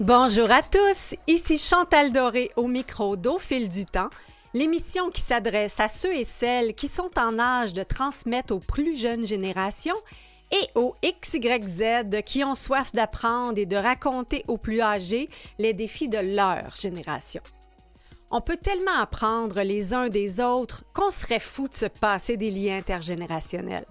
Bonjour à tous, ici Chantal Doré au micro d'Au fil du temps, l'émission qui s'adresse à ceux et celles qui sont en âge de transmettre aux plus jeunes générations et aux XYZ qui ont soif d'apprendre et de raconter aux plus âgés les défis de leur génération. On peut tellement apprendre les uns des autres qu'on serait fou de se passer des liens intergénérationnels.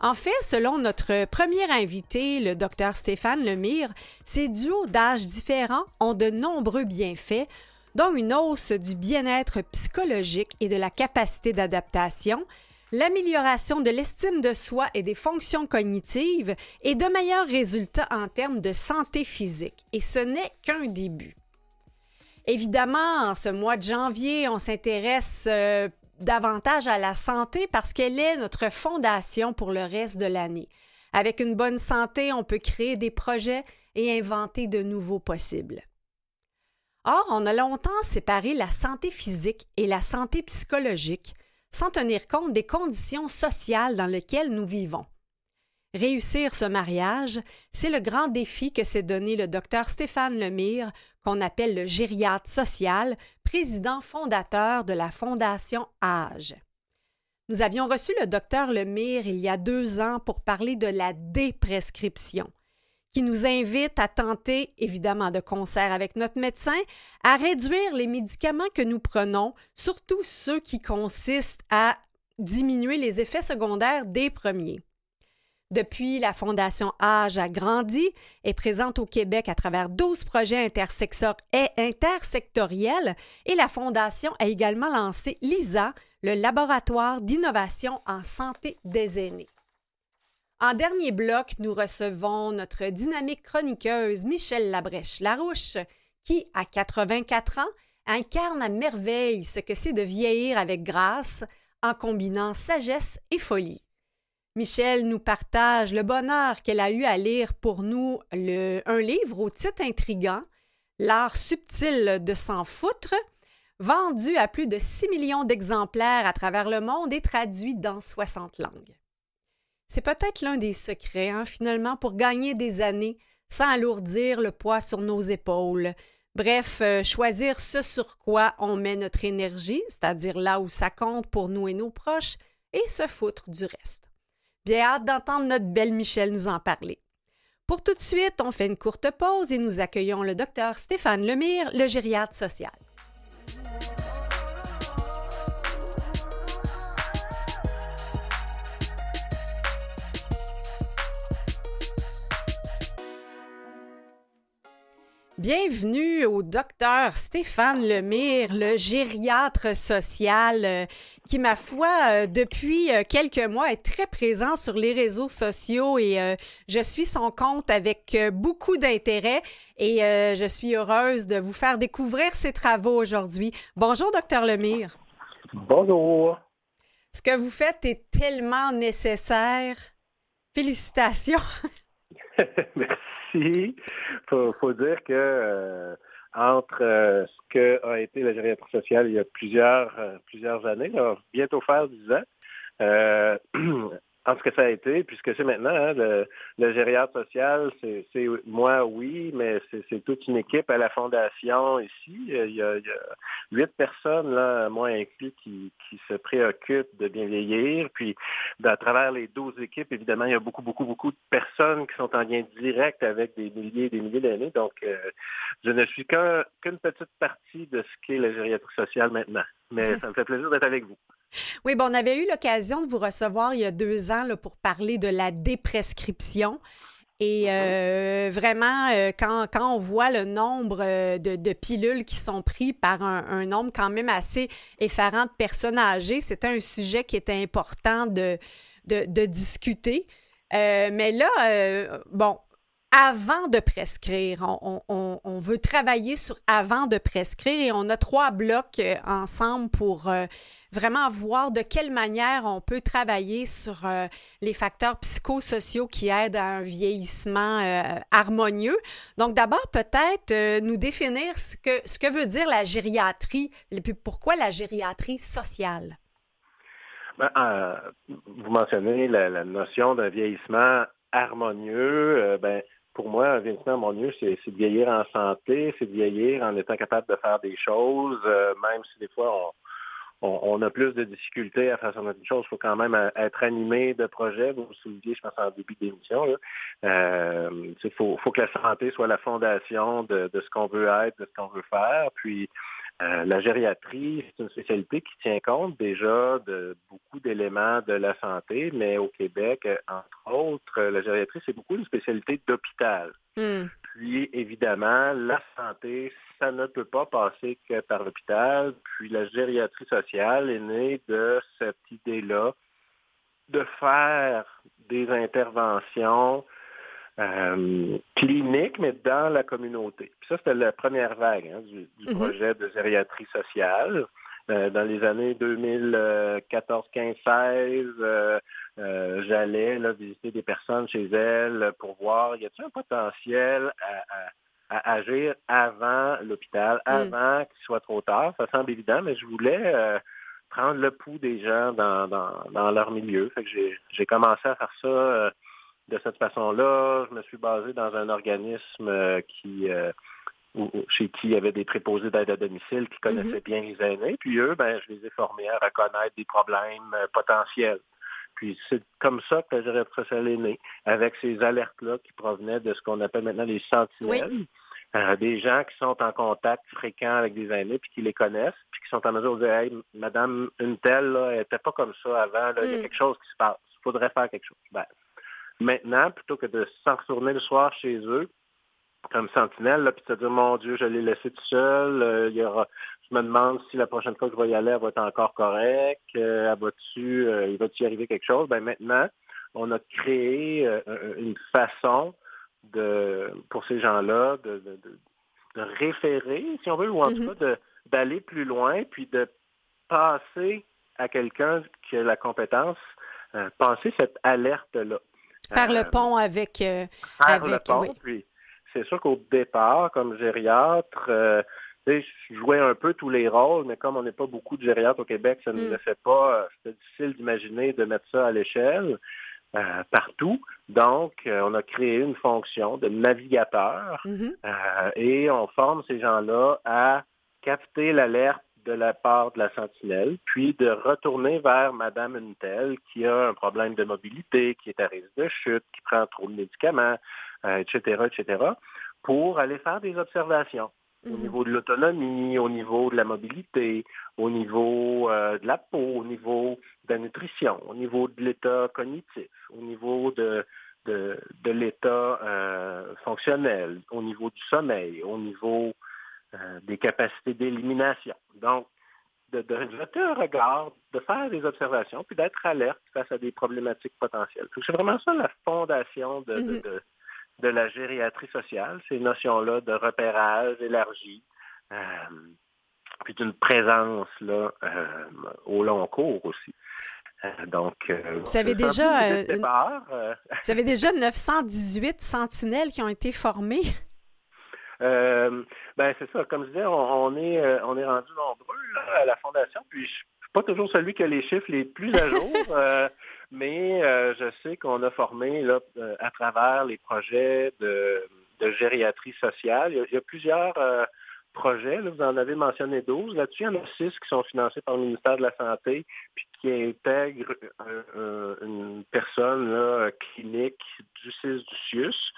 En fait, selon notre premier invité, le docteur Stéphane Lemire, ces duos d'âges différents ont de nombreux bienfaits, dont une hausse du bien-être psychologique et de la capacité d'adaptation, l'amélioration de l'estime de soi et des fonctions cognitives et de meilleurs résultats en termes de santé physique. Et ce n'est qu'un début. Évidemment, en ce mois de janvier, on s'intéresse euh, davantage à la santé parce qu'elle est notre fondation pour le reste de l'année. Avec une bonne santé, on peut créer des projets et inventer de nouveaux possibles. Or, on a longtemps séparé la santé physique et la santé psychologique sans tenir compte des conditions sociales dans lesquelles nous vivons. Réussir ce mariage, c'est le grand défi que s'est donné le docteur Stéphane Lemire, qu'on appelle le gériatre social, président fondateur de la Fondation Âge. Nous avions reçu le docteur Lemire il y a deux ans pour parler de la déprescription, qui nous invite à tenter, évidemment de concert avec notre médecin, à réduire les médicaments que nous prenons, surtout ceux qui consistent à diminuer les effets secondaires des premiers. Depuis, la Fondation Âge a grandi, est présente au Québec à travers 12 projets intersectoriels et la Fondation a également lancé LISA, le laboratoire d'innovation en santé des aînés. En dernier bloc, nous recevons notre dynamique chroniqueuse Michel Labrèche-Larouche, qui, à 84 ans, incarne à merveille ce que c'est de vieillir avec grâce en combinant sagesse et folie. Michel nous partage le bonheur qu'elle a eu à lire pour nous un livre au titre intrigant, L'art subtil de s'en foutre, vendu à plus de 6 millions d'exemplaires à travers le monde et traduit dans 60 langues. C'est peut-être l'un des secrets, hein, finalement, pour gagner des années sans alourdir le poids sur nos épaules. Bref, euh, choisir ce sur quoi on met notre énergie, c'est-à-dire là où ça compte pour nous et nos proches, et se foutre du reste. J'ai hâte d'entendre notre belle Michel nous en parler. Pour tout de suite, on fait une courte pause et nous accueillons le docteur Stéphane Lemire, le gériatre social. Bienvenue au docteur Stéphane Lemire, le gériatre social euh, qui, ma foi, euh, depuis euh, quelques mois est très présent sur les réseaux sociaux et je suis son compte avec beaucoup d'intérêt et je suis heureuse de vous faire découvrir ses travaux aujourd'hui. Bonjour, docteur Lemire. Bonjour. Ce que vous faites est tellement nécessaire. Félicitations. Merci il faut, dire que euh, entre euh, ce que a été la gériatrie sociale il y a plusieurs, euh, plusieurs années, bientôt faire dix ans, en ce que ça a été, puisque c'est maintenant, hein, le, le, gériatre social, c'est moi, oui, mais c'est toute une équipe à la fondation ici. Il y a, huit personnes, là, moi inclus, qui, qui se préoccupent de bien vieillir. Puis, à travers les douze équipes, évidemment, il y a beaucoup, beaucoup, beaucoup de personnes qui sont en lien direct avec des milliers et des milliers d'années. Donc, euh, je ne suis qu'une petite partie de ce qu'est la gériatrie sociale maintenant. Mais ça me fait plaisir d'être avec vous. Oui, bon, on avait eu l'occasion de vous recevoir il y a deux ans là, pour parler de la déprescription. Et mm-hmm. euh, vraiment, euh, quand, quand, on voit le nombre euh, de, pilules qui sont prises par un, nombre quand même assez effarant de personnes âgées, c'était un sujet qui était important de, de, de discuter. mais là, bon, avant de prescrire. On, veut travailler sur avant de prescrire et on a trois blocs euh, ensemble pour euh, vraiment voir de quelle manière on peut travailler sur euh, les facteurs psychosociaux qui aident à un vieillissement harmonieux. Donc d'abord, peut-être nous définir ce que, ce que veut dire la gériatrie et puis pourquoi la gériatrie sociale. Ben, vous mentionnez la, notion d'un vieillissement harmonieux. ben, pour moi, un vieillissement mon mieux, c'est de vieillir en santé, c'est de vieillir en étant capable de faire des choses, même si des fois on on, a plus de difficultés à faire certaines choses. Il faut quand même euh, être animé de projets. Vous vous souviez, je pense, en début d'émission. Il euh, faut, que la santé soit la fondation de, ce qu'on veut être, de ce qu'on veut faire. Puis, euh, la gériatrie, c'est une spécialité qui tient compte déjà de beaucoup d'éléments de la santé, mais au Québec, entre autres, la gériatrie, c'est beaucoup une spécialité d'hôpital. Hmm. Puis, évidemment, la santé, ça ne peut pas passer que par l'hôpital. Puis, la gériatrie sociale est née de cette idée-là de faire des interventions euh, cliniques, mais dans la communauté. Puis ça, c'était la première vague hein, du, mm-hmm. projet de gériatrie sociale. Euh, dans les années 2014, 15, 16, j'allais visiter des personnes chez elles pour voir, y a-t-il un potentiel à, agir avant l'hôpital, mm. avant qu'il soit trop tard? Ça semble évident, mais je voulais euh, prendre le pouls des gens dans, leur milieu. Fait que j'ai commencé à faire ça euh, de cette façon-là. Je me suis basé dans un organisme qui chez qui il y avait des préposés d'aide à domicile qui connaissaient mhm. bien les aînés. Puis eux, ben, je les ai formés à reconnaître des problèmes euh, potentiels. Puis c'est comme ça que la gériatrie sociale est née, avec ces alertes-là qui provenaient de ce qu'on appelle maintenant les sentinelles. Euh, des gens qui sont en contact fréquent avec des aînés, puis qui les connaissent, puis qui sont en mesure de dire Hey, madame, une telle, là, elle n'était pas comme ça avant, il y a mm. quelque chose qui se passe. Il faudrait faire quelque chose. Ben, maintenant, plutôt que de s'en retourner le soir chez eux, comme sentinelle, puis te dire, mon Dieu, je l'ai laissé tout seul. Euh, il y aura, je me demande si la prochaine fois que je vais y aller, elle va être encore correcte. Euh, va-tu, euh, il va-tu y arriver quelque chose? Ben maintenant, on a créé une façon de, pour ces gens-là de, de, référer, si on veut, ou en tout mm-hmm. cas d'aller plus loin, puis de passer à quelqu'un qui a la compétence, passer cette alerte-là. Faire le pont avec... faire le pont, puis c'est sûr qu'au départ, comme gériatre, euh, je jouais un peu tous les rôles, mais comme on n'est pas beaucoup de gériatres au Québec, ça ne nous mm. fait pas, euh, c'était difficile d'imaginer de mettre ça à l'échelle. Euh, partout. Donc, on a créé une fonction de navigateur mm-hmm. et on forme ces gens-là à capter l'alerte de la part de la sentinelle, puis de retourner vers Madame Untel qui a un problème de mobilité, qui est à risque de chute, qui prend trop de médicaments, etc., euh, etc., pour aller faire des observations au mhm. niveau de l'autonomie, au niveau de la mobilité, au niveau euh, de la peau, au niveau de la nutrition, au niveau de l'état cognitif, au niveau de, de, l'état euh, fonctionnel, au niveau du sommeil, au niveau des capacités d'élimination. Donc, de, de, jeter un regard, de faire des observations, puis d'être alerte face à des problématiques potentielles. C'est vraiment ça la fondation de, mhm de la gériatrie sociale, ces notions-là de repérage élargi, euh, puis d'une présence là, euh, au long cours aussi. Euh, donc, vous avez déjà, vous avez déjà 918 sentinelles qui ont été formées? Ben c'est ça. Comme je disais, on, est on est rendu nombreux là, à la fondation. Puis je suis pas toujours celui qui a les chiffres les plus à jour. mais euh, je sais qu'on a formé là, euh, à travers les projets de, gériatrie sociale. Il y a, plusieurs euh, projets, vous en avez mentionné 12. Là-dessus, il y en a 6 qui sont financés par le ministère de la Santé, puis qui intègrent une personne clinique du CIS du CIUS.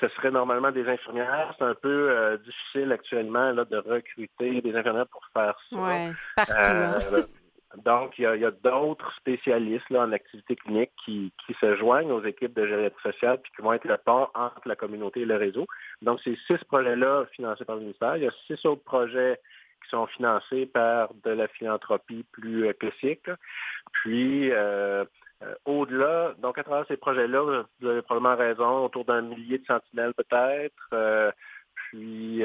Ce serait normalement des infirmières. C'est un peu difficile actuellement là, de recruter des infirmières pour faire ça. Oui, partout. Hein. Donc, il y a, d'autres spécialistes là, en activité clinique qui, se joignent aux équipes de gériatrie sociale puis qui vont être le pont entre la communauté et le réseau. Donc, ces six projets-là financés par le ministère. Il y a six autres projets qui sont financés par de la philanthropie plus euh, classique. Puis, euh, euh, au-delà, donc à travers ces projets-là, vous avez probablement raison, autour d'un millier de sentinelles peut-être. puis,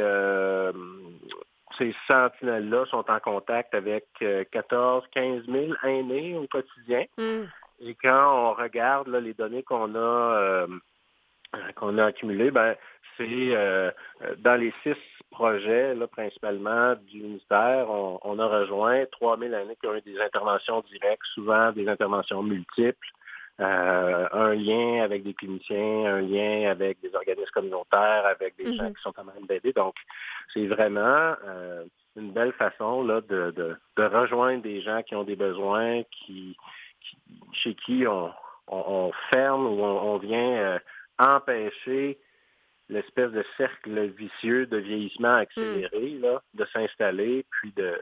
ces sentinelles-là sont en contact avec 14, 15 000 aînés au quotidien. Mm. Et quand on regarde les données qu'on a euh, qu'on a accumulées, ben c'est euh, dans les six projets, là, principalement du ministère, on, a rejoint 3 000 aînés qui ont eu des interventions directes, souvent des interventions multiples, un lien avec des cliniciens, un lien avec des organismes communautaires, avec des gens mm-hmm. qui sont quand même d'aider. Donc, c'est vraiment une belle façon là, de, de, rejoindre des gens qui ont des besoins, qui, chez qui on, on, ferme ou on, vient empêcher l'espèce de cercle vicieux de vieillissement accéléré, mm. là, de s'installer, puis de,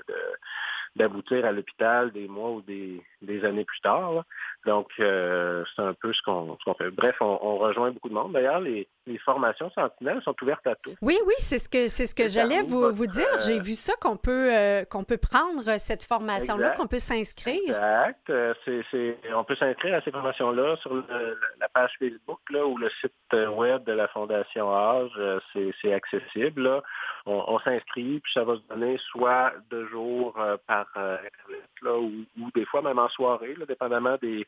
d'aboutir à l'hôpital des mois ou des, des années plus tard. Donc, euh, c'est un peu ce qu'on, fait. Bref, on, rejoint beaucoup de monde. D'ailleurs, les, les, formations sentinelles sont ouvertes à tous. Oui, oui, c'est ce que c'est ce que j'allais vous, vous dire. J'ai vu ça qu'on peut euh, qu'on peut prendre cette formation-là, qu'on peut s'inscrire. Exact. Euh, c'est, on peut s'inscrire à ces formations-là sur la page Facebook là, ou le site web de la Fondation Âge. C'est, accessible. Là. On, s'inscrit, puis ça va se donner soit deux jours par Internet, là, ou, ou, des fois même en soirée, là, dépendamment des,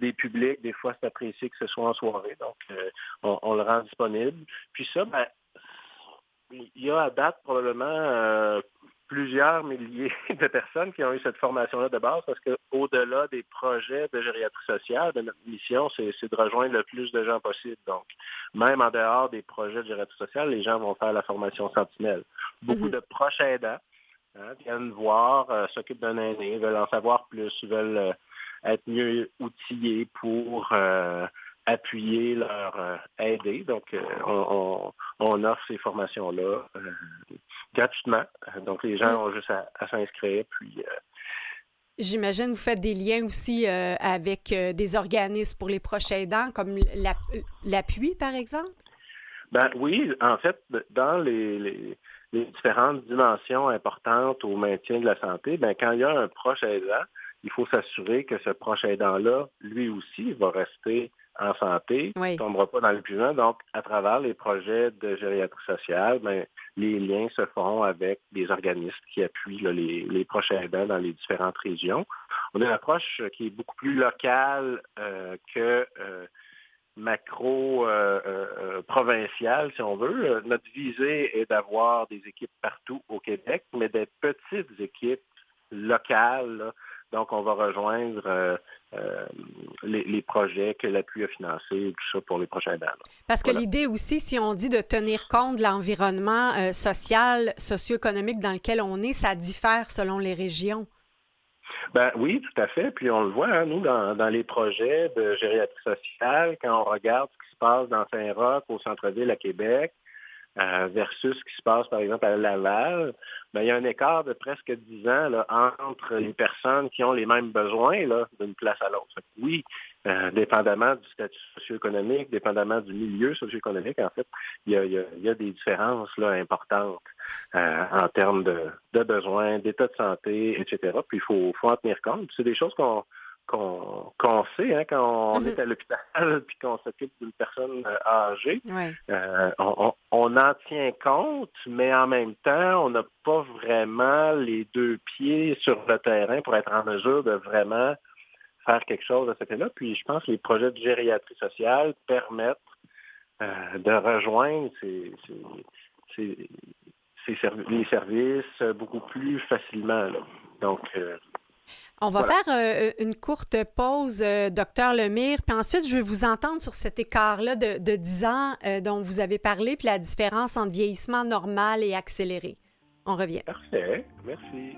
des publics. Des fois, c'est apprécié que ce soit en soirée. Donc, euh, on, le rend disponible. Puis ça, ben, il y a à date probablement euh, plusieurs milliers de personnes qui ont eu cette formation-là de base parce qu'au-delà des projets de gériatrie sociale, de notre mission, c'est de rejoindre le plus de gens possible. Donc, même en dehors des projets de gériatrie sociale, les gens vont faire la formation sentinelle. Beaucoup mm-hmm. de proches aidants hein, viennent voir, euh, s'occupent d'un aîné, veulent en savoir plus, veulent être mieux outillés pour euh, appuyer leur euh, aider. Donc, euh, on, offre ces formations-là gratuitement. Donc, les gens ont juste à, s'inscrire, puis... J'imagine vous faites des liens aussi avec des organismes pour les proches aidants, comme l'appui, par exemple? Ben oui, en fait, dans les, les, différentes dimensions importantes au maintien de la santé, ben quand il y a un proche aidant, il faut s'assurer que ce proche aidant-là, lui aussi, va rester en santé, ne tombera pas dans l'épuisement. Donc, à travers les projets de gériatrie sociale, ben, les liens se font avec des organismes qui appuient les, les, proches aidants dans les différentes régions. On a une approche qui est beaucoup plus locale euh, que euh, macro-provinciale, euh, si on veut. Notre visée est d'avoir des équipes partout au Québec, mais des petites équipes locales donc, on va rejoindre euh, euh, les, projets que l'appui a financés, tout ça pour les prochains années. Parce que l'idée aussi, si on dit de tenir compte de l'environnement euh, social, socio-économique dans lequel on est, ça diffère selon les régions. Ben oui, tout à fait. Puis on le voit, hein, nous, dans, dans, les projets de gériatrie sociale, quand on regarde ce qui se passe dans Saint-Roch, au centre-ville à Québec, euh, versus ce qui se passe, par exemple, à Laval, ben, il y a un écart de presque 10 ans là, entre les personnes qui ont les mêmes besoins d'une place à l'autre. Oui, euh, dépendamment du statut socio-économique, dépendamment du milieu socio-économique, en fait, il y a, il y a, des différences là, importantes euh, en termes de, de besoins, d'état de santé, etc. Puis il faut, faut en tenir compte. C'est des choses qu'on qu'on sait hein, quand on mm-hmm. est à l'hôpital puis qu'on s'occupe d'une personne euh, âgée. Euh, on, en tient compte, mais en même temps, on n'a pas vraiment les deux pieds sur le terrain pour être en mesure de vraiment faire quelque chose à ce côté-là. Puis je pense que les projets de gériatrie sociale permettent euh, de rejoindre ces, les services beaucoup plus facilement. Donc, on va faire euh, une courte pause, euh, docteur Lemire, puis ensuite, je vais vous entendre sur cet écart-là de, de 10 ans euh, dont vous avez parlé, puis la différence entre vieillissement normal et accéléré. On revient. Parfait. Merci.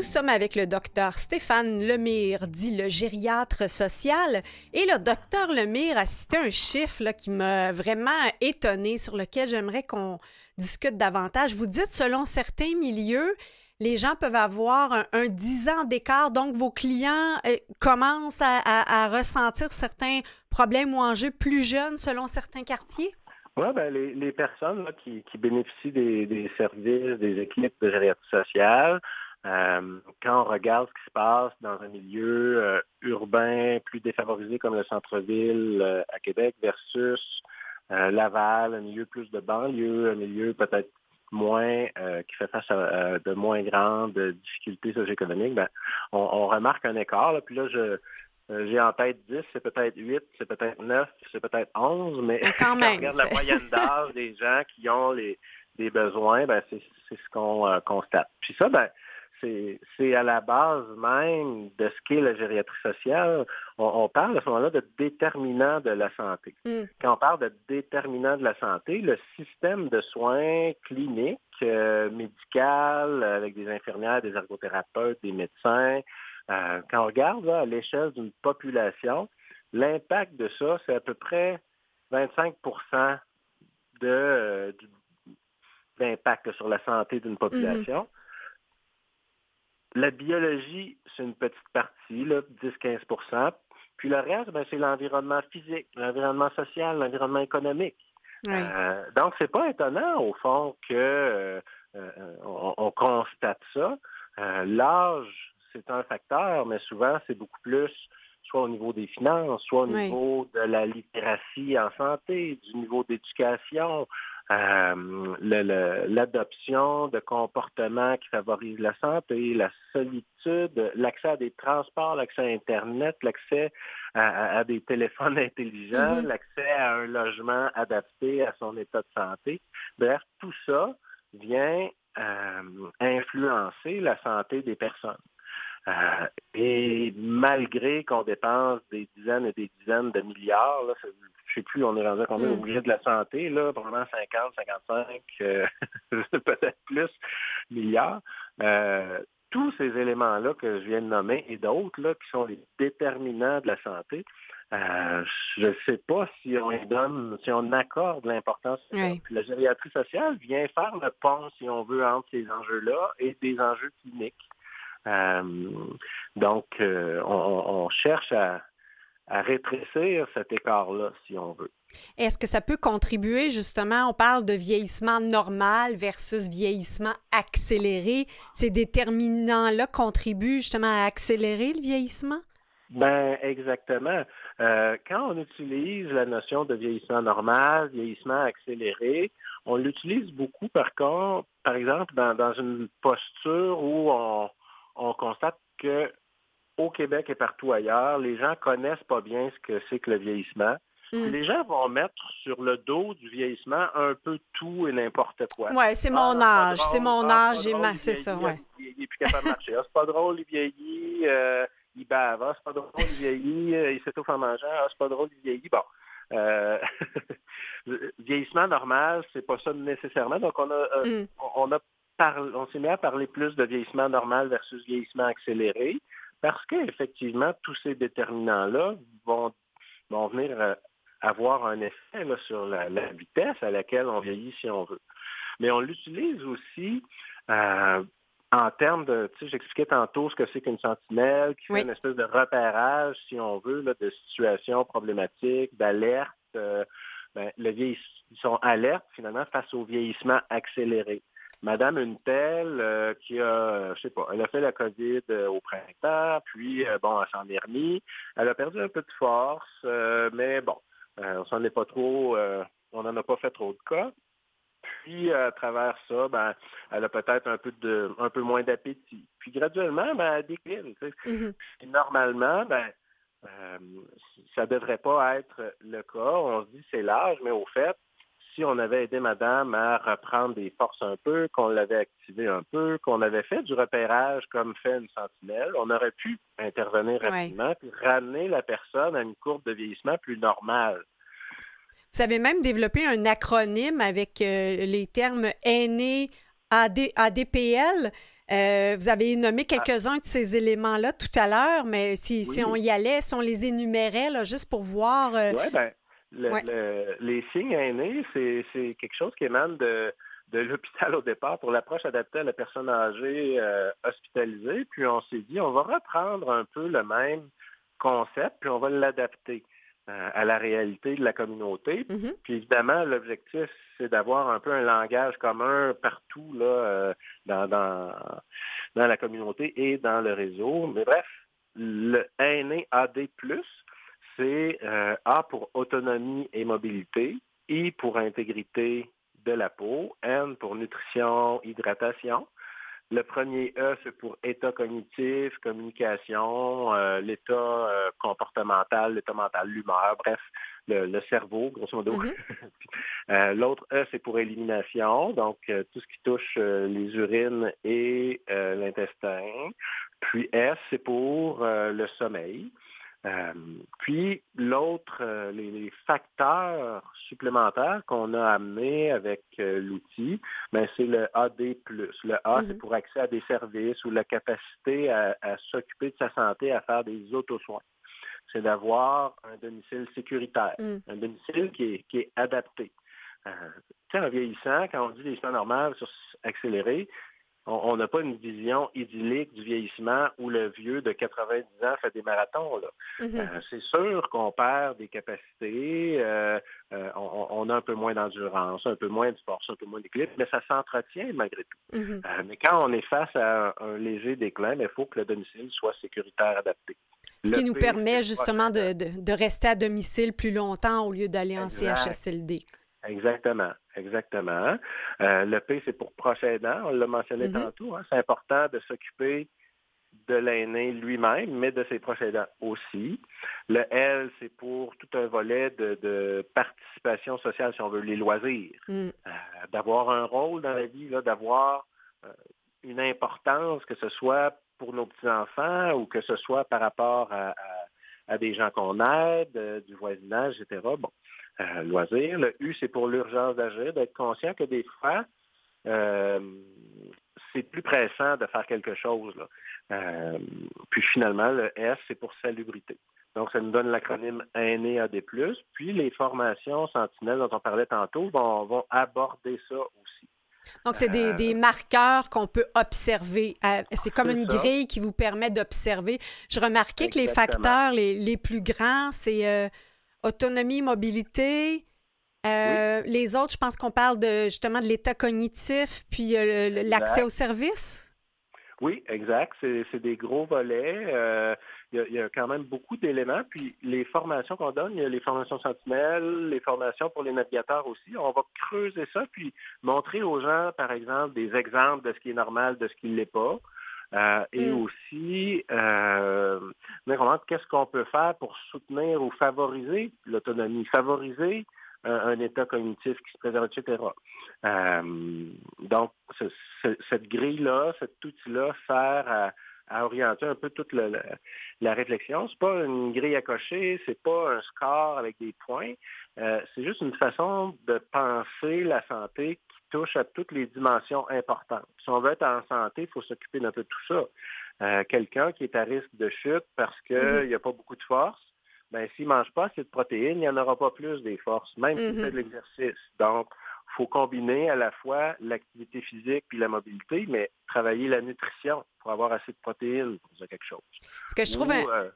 Nous sommes avec le docteur Stéphane Lemire, dit le gériatre social. Et le docteur Lemire a cité un chiffre qui m'a vraiment étonné, sur lequel j'aimerais qu'on discute davantage. Vous dites, selon certains milieux, les gens peuvent avoir un, 10 ans d'écart, donc vos clients euh, commencent à, ressentir certains problèmes ou enjeux plus jeunes selon certains quartiers? Oui, ben, les, personnes qui, bénéficient des, des, services des équipes de gériatrie sociale euh, quand on regarde ce qui se passe dans un milieu euh, urbain plus défavorisé comme le centre-ville euh, à Québec versus Laval, un milieu plus de banlieue, un milieu peut-être moins qui fait face à, de moins grandes difficultés socio-économiques, ben, on, remarque un écart. puis là, je j'ai en tête 10, c'est peut-être 8, c'est peut-être 9, c'est peut-être 11, mais, quand, même, on regarde la moyenne d'âge des gens qui ont les, des besoins, ben c'est ce qu'on constate. Puis ça, ben, c'est à la base même de ce qu'est la gériatrie sociale. On, parle à ce moment-là de déterminant de la santé. Mm. Quand on parle de déterminant de la santé, le système de soins cliniques, euh, médical, avec des infirmières, des ergothérapeutes, des médecins, euh, quand on regarde à l'échelle d'une population, l'impact de ça, c'est à peu près 25% de, d'impact sur la santé d'une population. Mm-hmm. La biologie, c'est une petite partie, 10-15% Puis le reste, ben, c'est l'environnement physique, l'environnement social, l'environnement économique. Euh, donc, c'est pas étonnant, au fond, que euh, euh, on, constate ça. L'âge, c'est un facteur, mais souvent, c'est beaucoup plus soit au niveau des finances, soit au niveau de la littératie en santé, du niveau d'éducation, euh, l'adoption de comportements qui favorisent la santé, la solitude, l'accès à des transports, l'accès à Internet, l'accès à, des téléphones intelligents, mm-hmm. l'accès à un logement adapté à son état de santé. Bref, tout ça vient euh, influencer la santé des personnes. Euh, et malgré qu'on dépense des dizaines et des dizaines de milliards, là, je sais plus, on est rendu à combien au mm. budget de la santé, là, probablement 50, 55, euh, peut-être plus milliards. Euh, tous ces éléments-là que je viens de nommer et d'autres là, qui sont les déterminants de la santé, euh, je ne sais pas si on donne, si on accorde l'importance. La gériatrie sociale vient faire le pont, si on veut, entre ces enjeux-là et des enjeux cliniques. Donc, on, cherche à, à rétrécir cet écart-là, si on veut. Est-ce que ça peut contribuer, justement, on parle de vieillissement normal versus vieillissement accéléré. Ces déterminants-là contribuent justement à accélérer le vieillissement? Ben exactement. Euh, quand on utilise la notion de vieillissement normal, vieillissement accéléré, on l'utilise beaucoup par contre, par exemple, dans, une posture où on, on constate que au Québec et partout ailleurs, les gens connaissent pas bien ce que c'est que le vieillissement. Hmm. Les gens vont mettre sur le dos du vieillissement un peu tout et n'importe quoi. Oui, c'est mon ah, âge, c'est mon ah, âge, c'est ça, ouais. Il, n'est plus capable de marcher. Ah, c'est pas drôle, il vieillit, euh, il bave. c'est pas drôle, il vieillit, euh, il s'étouffe en mangeant. c'est pas drôle, il vieillit. Bon. Euh, vieillissement normal, c'est pas ça nécessairement. Donc, on a, hmm. on a on s'est mis à parler plus de vieillissement normal versus vieillissement accéléré. Parce qu'effectivement, tous ces déterminants-là vont, vont venir euh, avoir un effet sur la, vitesse à laquelle on vieillit si on veut. Mais on l'utilise aussi euh, en termes de, tu sais, j'expliquais tantôt ce que c'est qu'une sentinelle, qui fait une espèce de repérage, si on veut, de situations problématiques, d'alerte. Euh, ben, le ils sont alertes finalement face au vieillissement accéléré. Madame une telle euh, qui a, je sais pas, elle a fait la COVID euh, au printemps, puis euh, bon, elle s'en est. Elle a perdu un peu de force, mais bon, on s'en est pas trop, on n'en a pas fait trop de cas. Puis à travers ça, ben, elle a peut-être un peu de, un peu moins d'appétit. Puis graduellement, ben, elle décline. Mm-hmm. Puis normalement, ben, ça devrait pas être le cas. On se dit c'est l'âge, mais au fait, si on avait aidé madame à reprendre des forces un peu, qu'on l'avait activé un peu, qu'on avait fait du repérage comme fait une sentinelle, on aurait pu intervenir rapidement et ramener la personne à une courbe de vieillissement plus normale. Vous avez même développé un acronyme avec euh, les termes aînés ADPL. Euh, vous avez nommé ah. quelques-uns de ces éléments-là tout à l'heure, mais si, on y allait, si on les énumérait, là, juste pour voir. Euh, oui, bien, les signes aînés, c'est quelque chose qui émane de, l'hôpital au départ pour l'approche adaptée à la personne âgée euh, hospitalisée. Puis on s'est dit, on va reprendre un peu le même concept, puis on va l'adapter euh, à la réalité de la communauté. Mm-hmm. Puis évidemment, l'objectif, c'est d'avoir un peu un langage commun partout là, euh, dans, dans, dans la communauté et dans le réseau. Mais bref, le aîné AD+, c'est euh, A pour autonomie et mobilité I pour intégrité de la peau, N pour nutrition, hydratation. Le premier E, c'est pour état cognitif, communication, euh, l'état euh, comportemental, l'état mental, l'humeur, bref, le, cerveau, grosso modo. Euh, l'autre E, c'est pour élimination, donc tout ce qui touche les urines et l'intestin. Puis S, c'est pour le sommeil. Euh, puis l'autre, euh, les, facteurs supplémentaires qu'on a amenés avec euh, l'outil, ben, c'est le AD+. Le A, c'est mhm. pour accès à des services ou la capacité à, s'occuper de sa santé, à faire des auto-soins. C'est d'avoir un domicile sécuritaire, mm. un domicile qui est, qui est adapté. en vieillissant, quand on dit des soins normaux sur accéléré, on n'a pas une vision idyllique du vieillissement où le vieux de 90 ans fait des marathons. Mm-hmm. Euh, c'est sûr qu'on perd des capacités, euh, euh, on, a un peu moins d'endurance, un peu moins de force, un peu moins d'équilibre, mais ça s'entretient malgré tout. Mm-hmm. mais quand on est face à un, léger déclin, il faut que le domicile soit sécuritaire adapté. Ce qui nous permet justement de, rester à domicile plus longtemps au lieu d'aller en CHSLD. Exactement, exactement. Euh, le P, c'est pour proche aidant, on l'a mentionné mm-hmm. tantôt. Hein. C'est important de s'occuper de l'aîné lui-même, mais de ses proches aidants aussi. Le L, c'est pour tout un volet de, participation sociale, si on veut, les loisirs. Mm. Euh, d'avoir un rôle dans la vie, d'avoir euh, une importance, que ce soit pour nos petits-enfants ou que ce soit par rapport à, à des gens qu'on aide, du voisinage, etc. Bon, euh, loisir. Le U, c'est pour l'urgence d'agir, d'être conscient que des fois, euh, c'est plus pressant de faire quelque chose. Euh, puis finalement, le S, c'est pour salubrité. Donc, ça nous donne l'acronyme AD+. Puis les formations sentinelles dont on parlait tantôt vont, aborder ça aussi. Donc, c'est des, marqueurs qu'on peut observer. c'est comme une grille qui vous permet d'observer. Je remarquais que les facteurs les, les plus grands, c'est autonomie, mobilité. Euh, les autres, je pense qu'on parle de justement de l'état cognitif, puis euh, l'accès aux services. Oui, exact. C'est des gros volets. Euh, il y, a quand même beaucoup d'éléments. Puis les formations qu'on donne, il y a les formations sentinelles, les formations pour les navigateurs aussi. On va creuser ça, puis montrer aux gens, par exemple, des exemples de ce qui est normal, de ce qui ne l'est pas. Euh, et mm. aussi, euh, qu'est-ce qu'on peut faire pour soutenir ou favoriser l'autonomie, favoriser euh, un état cognitif qui se préserve, etc. Euh, donc, cette grille-là, cet outil-là sert à, orienter un peu toute la, la réflexion. C'est pas une grille à cocher, c'est pas un score avec des points. c'est juste une façon de penser la santé touche à toutes les dimensions importantes. Si on veut être en santé, il faut s'occuper d'un peu de tout ça. Euh, quelqu'un qui est à risque de chute parce qu'il mm-hmm. n'y a pas beaucoup de force, ben, s'il ne mange pas assez de protéines, il n'y en aura pas plus des forces, même s'il mm-hmm. fait de l'exercice. Donc, il faut combiner à la fois l'activité physique puis la mobilité, mais travailler la nutrition pour avoir assez de protéines pour faire quelque chose. Ce que je trouve... Euh,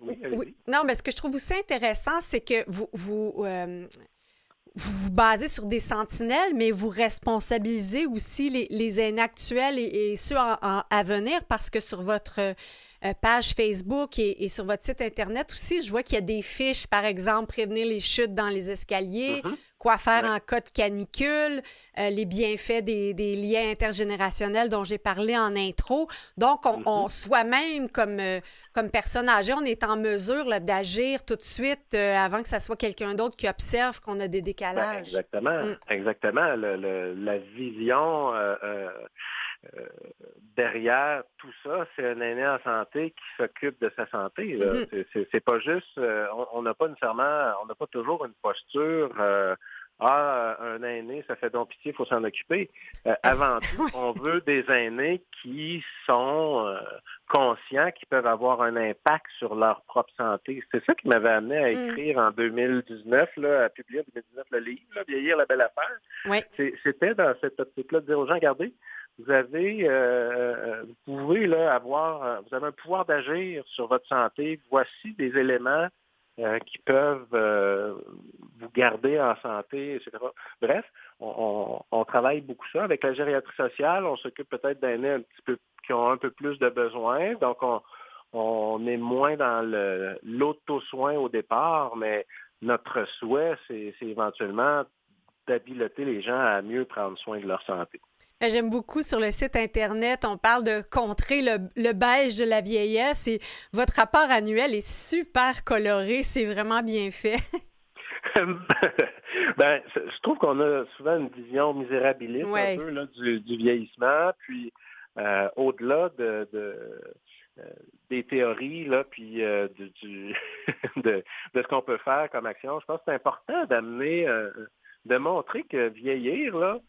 oui, Non, mais ce que je trouve aussi intéressant, c'est que vous, vous euh, vous vous basez sur des sentinelles, mais vous responsabilisez aussi les, les actuels et, ceux à venir parce que sur votre euh, page Facebook et, sur votre site Internet aussi, je vois qu'il y a des fiches, par exemple, prévenir les chutes dans les escaliers, mm-hmm quoi faire en cas de canicule, euh, les bienfaits des, liens intergénérationnels dont j'ai parlé en intro. Donc, on, mm-hmm. soi-même, comme, euh, comme personne âgée, on est en mesure d'agir tout de suite euh, avant que ce soit quelqu'un d'autre qui observe qu'on a des ben, décalages. exactement, mm. exactement. la vision derrière tout ça, c'est un aîné en santé qui s'occupe de sa santé. Mm-hmm. C'est pas juste, on n'a pas nécessairement, on n'a pas toujours une posture. Euh, ah, un aîné, ça fait donc pitié, il faut s'en occuper. avant tout, on veut des aînés qui sont conscients, qui peuvent avoir un impact sur leur propre santé. C'est ça qui m'avait amené à mm. écrire en 2019, là, à publier en 2019 le livre, Vieillir la belle affaire. C'était dans cette optique-là de dire aux gens, regardez, vous avez, euh, euh, vous pouvez là avoir, euh, vous avez un pouvoir d'agir sur votre santé. Voici des éléments qui peuvent vous garder en santé, etc. Bref, on, travaille beaucoup ça. Avec la gériatrie sociale, on s'occupe peut-être d'aînés un petit peu qui ont un peu plus de besoins. Donc, on, on est moins dans l'auto-soin au départ, mais notre souhait, c'est éventuellement d'habiliter les gens à mieux prendre soin de leur santé. Euh, j'aime beaucoup sur le site Internet, on parle de contrer le, beige de la vieillesse et votre rapport annuel est super coloré, c'est vraiment bien fait. ben, je trouve qu'on a souvent une vision misérabiliste un peu du, vieillissement, puis euh, au-delà de, euh, des théories, là, puis du, de, ce qu'on peut faire comme action, je pense que c'est important d'amener, de montrer que vieillir, là,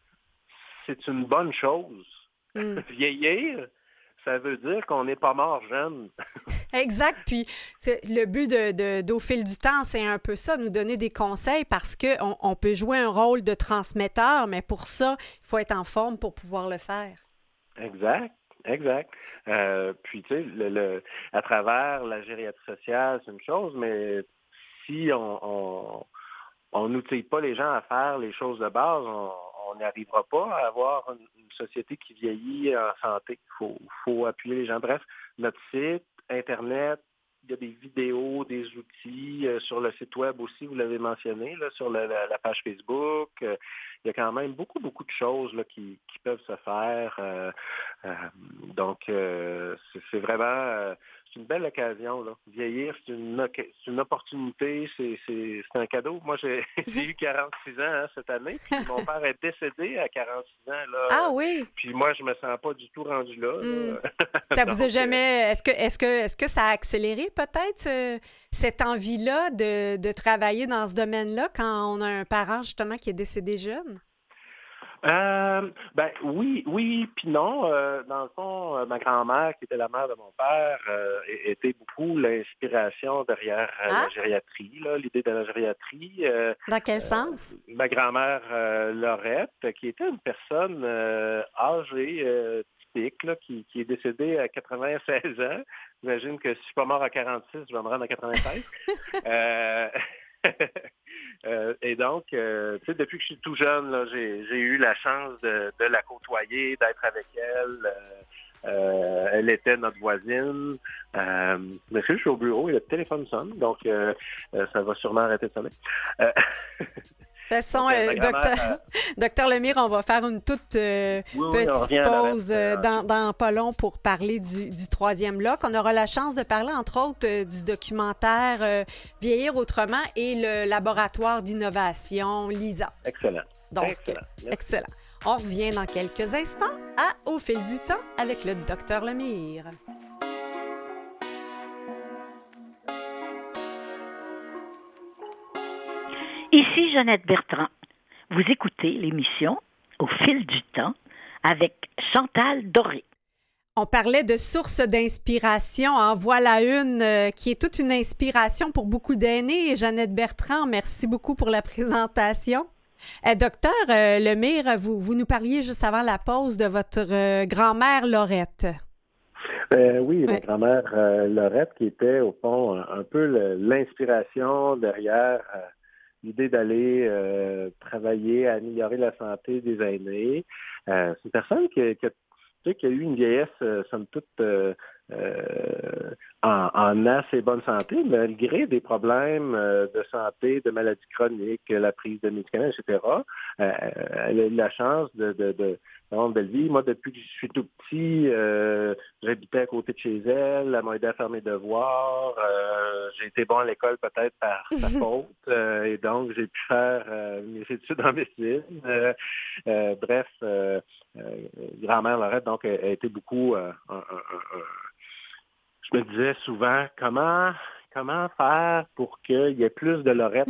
c'est une bonne chose. Hmm. Vieillir, ça veut dire qu'on n'est pas mort jeune. exact. Puis le but de, fil du temps, c'est un peu ça, nous donner des conseils parce qu'on on peut jouer un rôle de transmetteur, mais pour ça, il faut être en forme pour pouvoir le faire. Exact. Exact. Euh, puis, tu sais, le, à travers la gériatrie sociale, c'est une chose, mais si on on n'outille pas les gens à faire les choses de base, on, on n'arrivera pas à avoir une, société qui vieillit en santé. Il faut, appuyer les gens. Bref, notre site, Internet, il y a des vidéos, des outils euh, sur le site web aussi, vous l'avez mentionné, sur la, page Facebook. Euh, il y a quand même beaucoup, beaucoup de choses qui, peuvent se faire. Euh, donc, c'est vraiment c'est une belle occasion. Là. Vieillir, c'est une, une opportunité, c'est un cadeau. Moi, j'ai eu 46 ans hein, cette année, puis mon père est décédé à 46 ans. Là, ah oui? Puis moi, je me sens pas du tout rendu là. Hmm. Ça vous a jamais... Est-ce que, est que, est que ça a accéléré peut-être cette envie-là de, de travailler dans ce domaine-là quand on a un parent justement qui est décédé jeune? Euh, ben oui, oui, puis non. Euh, dans le fond, euh, ma grand-mère, qui était la mère de mon père, était beaucoup l'inspiration derrière la ah! gériatrie, l'idée de la gériatrie. dans quel sens? Ma grand-mère Laurette, qui était une personne âgée, typique, qui, qui, est décédée à 96 ans. J'imagine que si je suis pas mort à 46, je vais me rendre à 96. Euh, et donc, euh, depuis que je suis tout jeune, j'ai eu la chance de, la côtoyer, d'être avec elle. Euh, elle était notre voisine. mais je suis au bureau et le téléphone sonne, donc ça va sûrement arrêter de sonner. De toute façon, euh, docteur, docteur, Lemire, on va faire une toute euh, petite pause euh, dans, dans pas long pour parler du, du, troisième bloc. On aura la chance de parler, entre autres, du documentaire Vieillir autrement et le laboratoire d'innovation LISA. Excellent. Donc, excellent. excellent. On revient dans quelques instants à Au fil du temps avec le docteur Lemire. Ici Jeannette Bertrand. Vous écoutez l'émission Au fil du temps avec Chantal Doré. On parlait de sources d'inspiration. En voilà une euh, qui est toute une inspiration pour beaucoup d'aînés. Jeannette Bertrand, merci beaucoup pour la présentation. Euh, docteur euh, Lemire, vous, vous nous parliez juste avant la pause de votre grand-mère Laurette. oui, la grand-mère Laurette qui était au fond un peu l'inspiration derrière l'idée d'aller euh, travailler à améliorer la santé des aînés. Euh, c'est une personne qui, qui, a, qui, a, eu une vieillesse, euh, somme toute, en, en, assez bonne santé, malgré des problèmes de santé, de maladies chroniques, la prise de médicaments, etc. elle a eu la chance de, de, de belle vie. Moi, depuis que je suis tout petit, euh, j'habitais à côté de chez elle. Elle m'a aidé à faire mes devoirs. Euh, j'ai été bon à l'école peut-être par sa faute. Euh, et donc, j'ai pu faire mes études en médecine. bref, grand-mère Lorette, donc, a, été beaucoup... je me disais souvent, comment comment faire pour qu'il y ait plus de Lorette?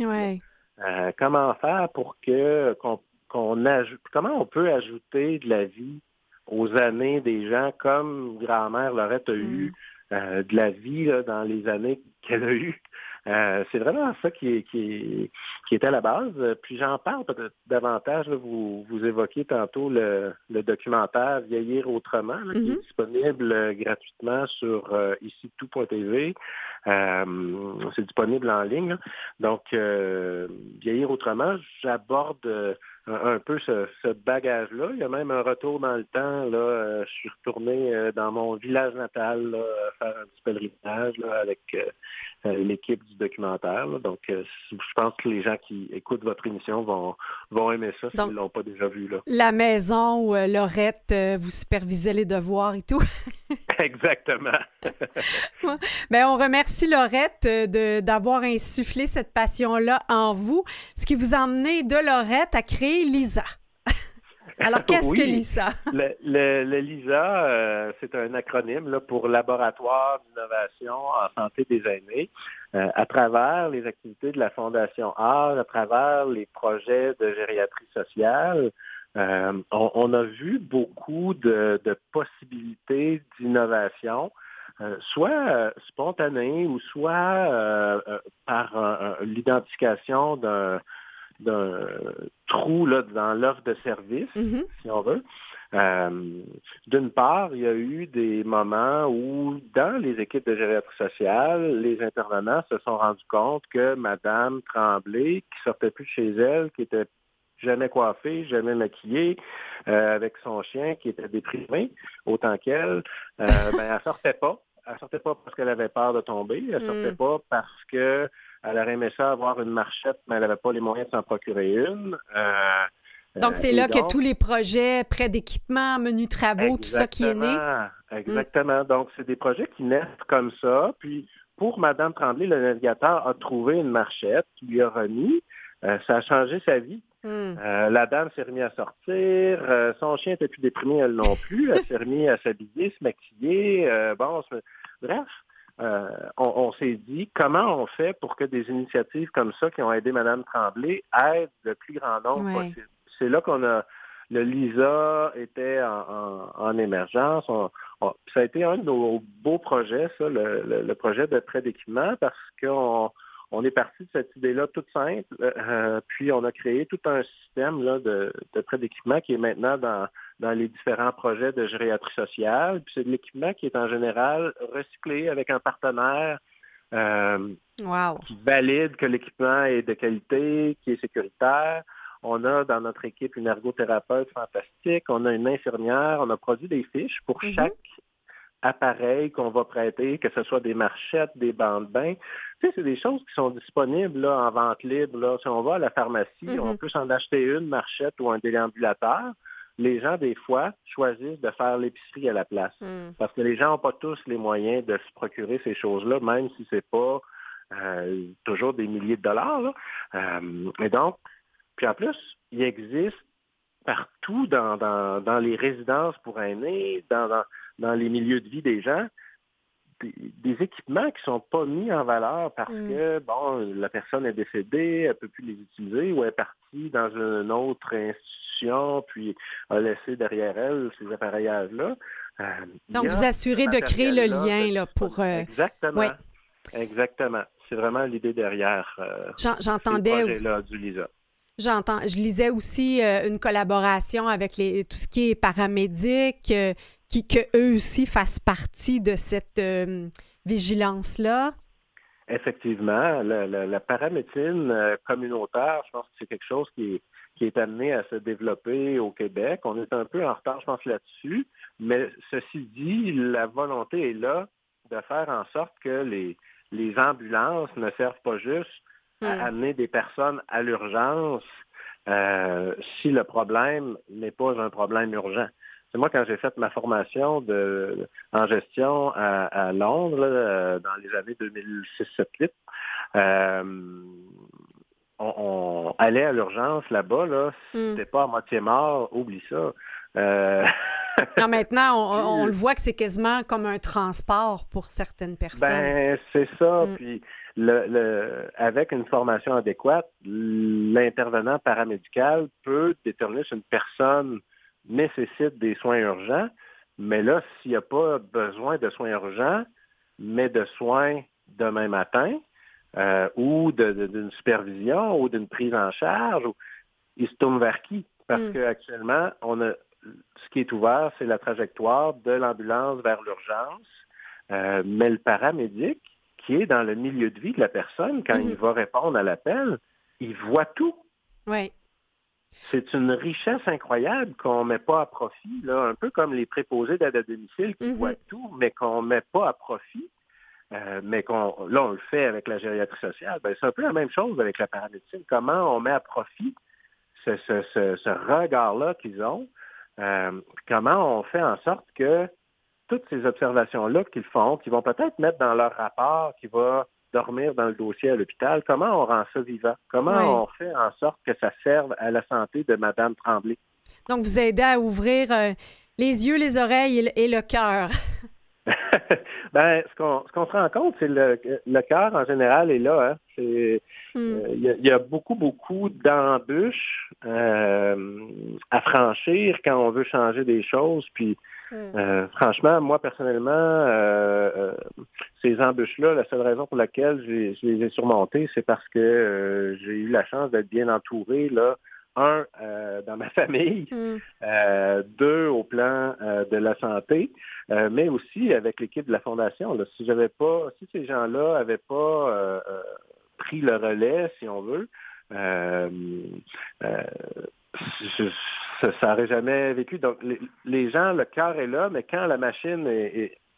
comment faire pour que qu'on comment on peut ajouter de la vie aux années des gens comme grand-mère Lorette a eu mm. euh, de la vie dans les années qu'elle a eues? Euh, c'est vraiment ça qui est, qui, est, à la base. Puis j'en parle peut-être davantage. vous, vous évoquiez tantôt le, documentaire Vieillir autrement, qui est mm-hmm. disponible euh, gratuitement sur ici tout.tv. c'est disponible en ligne. Donc, Vieillir autrement, j'aborde un, peu ce, bagage-là. Il y a même un retour dans le temps. Là, euh, je suis retourné euh, dans mon village natal faire un petit pèlerinage avec euh, l'équipe du documentaire. Donc, je pense que les gens qui écoutent votre émission vont, vont aimer ça s'ils ne l'ont pas déjà vu. Là. La maison où Laurette, vous supervisez les devoirs et tout. Exactement. Bien, on remercie Laurette d'avoir insufflé cette passion-là en vous, ce qui vous a emmené de Laurette à créer Lisa. Alors, qu'est-ce que LISA? Le, LISA, euh, c'est un acronyme là, pour Laboratoire d'innovation en santé des aînés. Euh, à travers les activités de la Fondation Art, à travers les projets de gériatrie sociale, euh, on, a vu beaucoup de, possibilités d'innovation. soit spontanées ou soit par l'identification d'un d'un trou là, dans l'offre de service, mm-hmm. si on veut. Euh, d'une part, il y a eu des moments où, dans les équipes de gériatrie sociale, les intervenants se sont rendus compte que Madame Tremblay, qui sortait plus de chez elle, qui était jamais coiffée, jamais maquillée, euh, avec son chien qui était déprimé, autant qu'elle, euh, ben, elle sortait pas. Elle sortait pas parce qu'elle avait peur de tomber. Elle mm. sortait pas parce que elle aurait aimé ça avoir une marchette, mais elle n'avait pas les moyens de s'en procurer une. Euh, donc, c'est là que tous les projets, prêts d'équipement, menus travaux, tout ça qui est né. Exactement. Donc, c'est des projets qui naissent comme ça. Puis, pour Mme Tremblay, le navigateur a trouvé une marchette, lui a remis. Euh, ça a changé sa vie. Euh, la dame s'est remise à sortir. son chien était plus déprimé, elle non plus. Elle s'est remise à s'habiller, se maquiller. bon, bref, euh, on, s'est dit comment on fait pour que des initiatives comme ça qui ont aidé Mme Tremblay aident le plus grand nombre possible? C'est là qu'on a le LISA était en, émergence. ça a été un de nos beaux projets, ça, le, projet de prêt d'équipement, parce qu'on on est parti de cette idée-là toute simple, euh, puis on a créé tout un système là, de, de prêt d'équipement qui est maintenant dans, dans les différents projets de gériatrie sociale. Puis c'est de l'équipement qui est en général recyclé avec un partenaire euh, qui valide que l'équipement est de qualité, qui est sécuritaire. On a dans notre équipe une ergothérapeute fantastique, on a une infirmière, on a produit des fiches pour mm-hmm. chaque appareil qu'on va prêter, que ce soit des marchettes, des bandes de bain. Tu sais, c'est des choses qui sont disponibles là, en vente libre. Là. Si on va à la pharmacie, mm-hmm. on peut s'en acheter une marchette ou un déambulateur les gens, des fois, choisissent de faire l'épicerie à la place. Mm. Parce que les gens n'ont pas tous les moyens de se procurer ces choses-là, même si c'est pas euh, toujours des milliers de dollars. Euh, et donc, puis en plus, il existe partout dans, dans, les résidences pour aînés, dans, dans, les milieux de vie des gens, des, équipements qui sont pas mis en valeur parce mm. que, bon, la personne est décédée, elle peut plus les utiliser ou est partie dans une autre institution, puis a laissé derrière elle ces appareillages-là. Euh, Donc, vous assurez de créer le lien là, pour... Euh, Exactement. Exactement. C'est vraiment l'idée derrière euh, J'entendais... du LISA. J'entends. Je lisais aussi une collaboration avec les, tout ce qui est paramédic, qui, que eux aussi fassent partie de cette euh, vigilance-là? Effectivement, la, paramédecine euh, communautaire, je pense que c'est quelque chose qui est, qui est amené à se développer au Québec. On est un peu en retard, je pense, là-dessus. Mais ceci dit, la volonté est là de faire en sorte que les, les ambulances ne servent pas juste à hmm. amener des personnes à l'urgence euh, si le problème n'est pas un problème urgent moi, quand j'ai fait ma formation de, en gestion à, Londres, euh, dans les années 2006-2008, euh, on, allait à l'urgence là-bas, là, hmm. c'était pas à moitié mort, oublie ça. Euh, non, maintenant, on, le voit que c'est quasiment comme un transport pour certaines personnes. Ben, c'est ça. Hmm. Puis, le, avec une formation adéquate, l'intervenant paramédical peut déterminer si une personne nécessite des soins urgents, mais là, s'il n'y a pas besoin de soins urgents, mais de soins demain matin, euh, ou d'une supervision, ou d'une prise en charge, il se tourne vers qui? Parce mm. qu'actuellement, on a ce qui est ouvert, c'est la trajectoire de l'ambulance vers l'urgence, euh, mais le paramédic, qui est dans le milieu de vie de la personne, quand mm. il va répondre à l'appel, il voit tout. Oui. C'est une richesse incroyable qu'on ne met pas à profit, là, un peu comme les préposés d'aide à domicile qui mhm. voient tout, mais qu'on ne met pas à profit. mais qu'on là, on le fait avec la gériatrie sociale, ben, c'est un peu la même chose avec la paramédecine. Comment on met à profit ce, ce regard-là qu'ils ont? comment on fait en sorte que toutes ces observations-là qu'ils font, qu'ils vont peut-être mettre dans leur rapport, qui va dormir dans le dossier à l'hôpital, comment on rend ça vivant? Comment on fait en sorte que ça serve à la santé de Mme Tremblay? Donc, vous aidez à ouvrir euh, les yeux, les oreilles et le, cœur. ben, ce qu'on se rend compte, c'est le, le cœur en général est là. Hein. Hmm. Euh, il y, a beaucoup, beaucoup d'embûches euh, à franchir quand on veut changer des choses. Puis. Euh, franchement, moi personnellement, euh, euh, ces embûches-là, la seule raison pour laquelle je les ai surmontées, c'est parce que j'ai eu la chance d'être bien entouré, là, un, dans ma famille, hmm. deux, au plan de la santé, mais aussi avec l'équipe de la Fondation. Là. Si j'avais pas, si ces gens-là avaient pas pris le relais, si on veut, ça n'aurait jamais vécu. Donc, les, gens, le cœur est là, mais quand la machine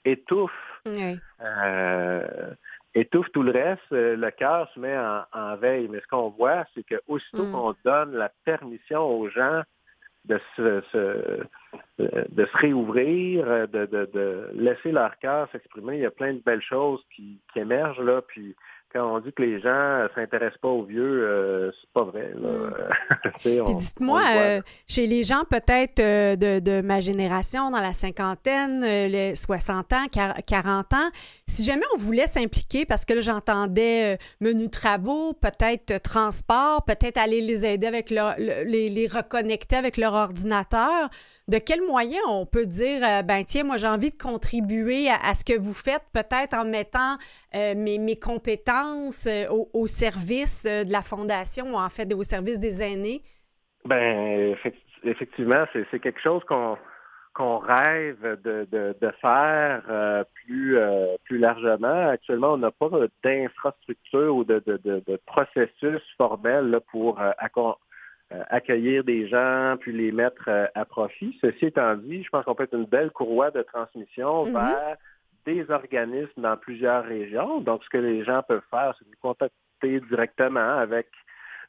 étouffe, euh, étouffe tout le reste, euh, le cœur se met en, veille. Mais ce qu'on voit, c'est qu'aussitôt mm. qu'on donne la permission aux gens de se, de se réouvrir, de, de, laisser leur cœur s'exprimer, il y a plein de belles choses qui, qui émergent là. Puis quand on dit que les gens ne s'intéressent pas aux vieux, euh, c'est pas vrai. Mm. Dites-moi, euh, chez les gens peut-être euh, de, ma génération, dans la cinquantaine, les 60 ans, 40 ans, si jamais on voulait s'impliquer, parce que là, j'entendais menu travaux, peut-être transport, peut-être aller les aider avec leur, les, les reconnecter avec leur ordinateur, de quels moyens on peut dire, euh, ben tiens, moi j'ai envie de contribuer à, ce que vous faites, peut-être en mettant euh, mes, compétences euh, au, service de la fondation en fait au service des aînés? Ben effectivement, c'est quelque chose qu'on rêve de, de, faire plus, plus largement. Actuellement, on n'a pas d'infrastructure ou de, de, processus formel pour euh, accueillir des gens, puis les mettre euh, à profit. Ceci étant dit, je pense qu'on peut être une belle courroie de transmission mhm. vers des organismes dans plusieurs régions. Donc, ce que les gens peuvent faire, c'est de nous contacter directement avec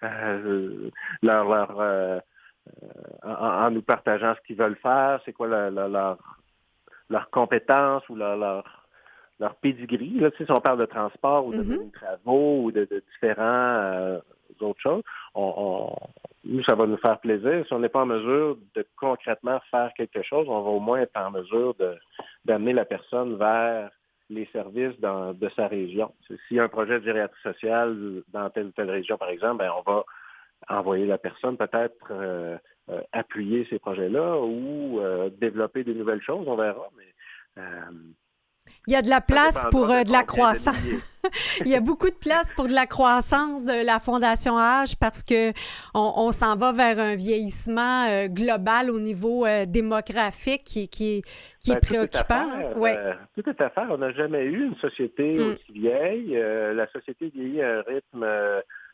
euh, leur, leur en, nous partageant ce qu'ils veulent faire, c'est quoi leur, leur compétence ou leur, leur, leur pedigree. Là, tu sais, si on parle de transport ou de, mhm. travaux ou de, différents autres choses, on, nous, ça va nous faire plaisir. Si on n'est pas en mesure de concrètement faire quelque chose, on va au moins être en mesure d'amener la personne vers les services de sa région. S'il y a un projet de gériatrie sociale dans telle ou telle région, par exemple, ben, on va envoyer la personne peut-être euh, euh, appuyer ces projets-là ou euh, développer des nouvelles choses, on verra. Mais il y a de la place pour euh, de la croissance. Il y a beaucoup de place pour de la croissance de la Fondation Âge parce que on, s'en va vers un vieillissement euh, global au niveau euh, démographique qui, qui, qui est préoccupant. Tout est, à tout est à faire. On n'a jamais eu une société mm. aussi vieille. la société vieillit à un rythme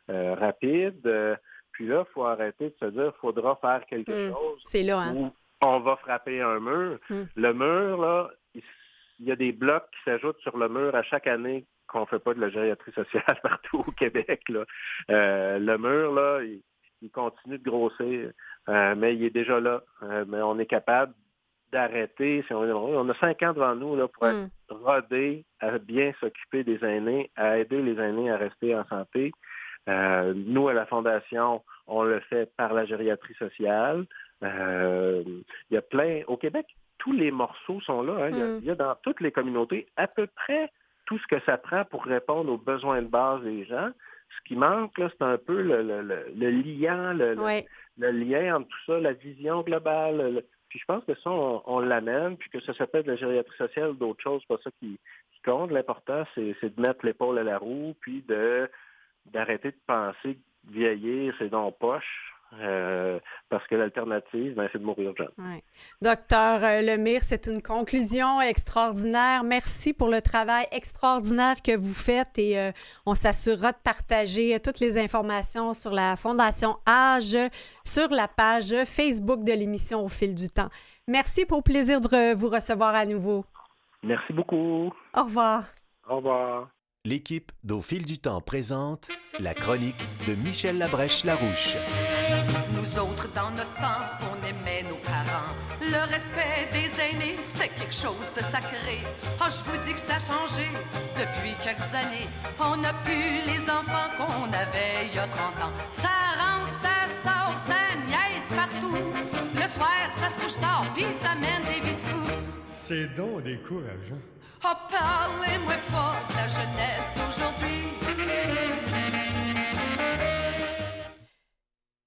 rapide. puis là, il faut arrêter de se dire qu'il faudra faire quelque mm. chose. C'est là, hein? on va frapper un mur. Mm. Le mur, là, il y a des blocs qui s'ajoutent sur le mur à chaque année qu'on ne fait pas de la gériatrie sociale partout au Québec. Là. Euh, le mur, là, il, continue de grossir, euh, mais il est déjà là. Euh, mais on est capable d'arrêter. Si on, a cinq ans devant nous là, pour être mm. rodé à bien s'occuper des aînés, à aider les aînés à rester en santé. nous, à la Fondation, on le fait par la gériatrie sociale. il y a plein... Au Québec, tous les morceaux sont là. Hein. Mm. Il, y a, dans toutes les communautés à peu près tout ce que ça prend pour répondre aux besoins de base des gens. Ce qui manque, c'est un peu le, le, le, liant, le, lien entre tout ça, la vision globale. Puis je pense que ça, on, l'amène, puis que ça s'appelle de la gériatrie sociale ou d'autres choses, pas ça qui, qui compte. L'important, c'est de mettre l'épaule à la roue, puis de d'arrêter de penser que vieillir, c'est dans poche. Euh, parce que l'alternative, ben, c'est de mourir jeune. Ouais. Docteur euh, Lemire, c'est une conclusion extraordinaire. Merci pour le travail extraordinaire que vous faites et euh, on s'assurera de partager toutes les informations sur la Fondation Age sur la page Facebook de l'émission Au fil du temps. Merci pour le plaisir de vous recevoir à nouveau. Merci beaucoup. Au revoir. Au revoir. L'équipe d'Au fil du temps présente la chronique de Michel Labrèche-Larouche. Nous autres, dans notre temps, on aimait nos parents. Le respect des aînés, c'était quelque chose de sacré. Oh, je vous dis que ça a changé depuis quelques années. On n'a plus les enfants qu'on avait il y a 30 ans. Ça rentre, ça sort, ça niaise partout. Le soir, ça se couche tard, puis ça mène des vies de fous. C'est donc décourageant.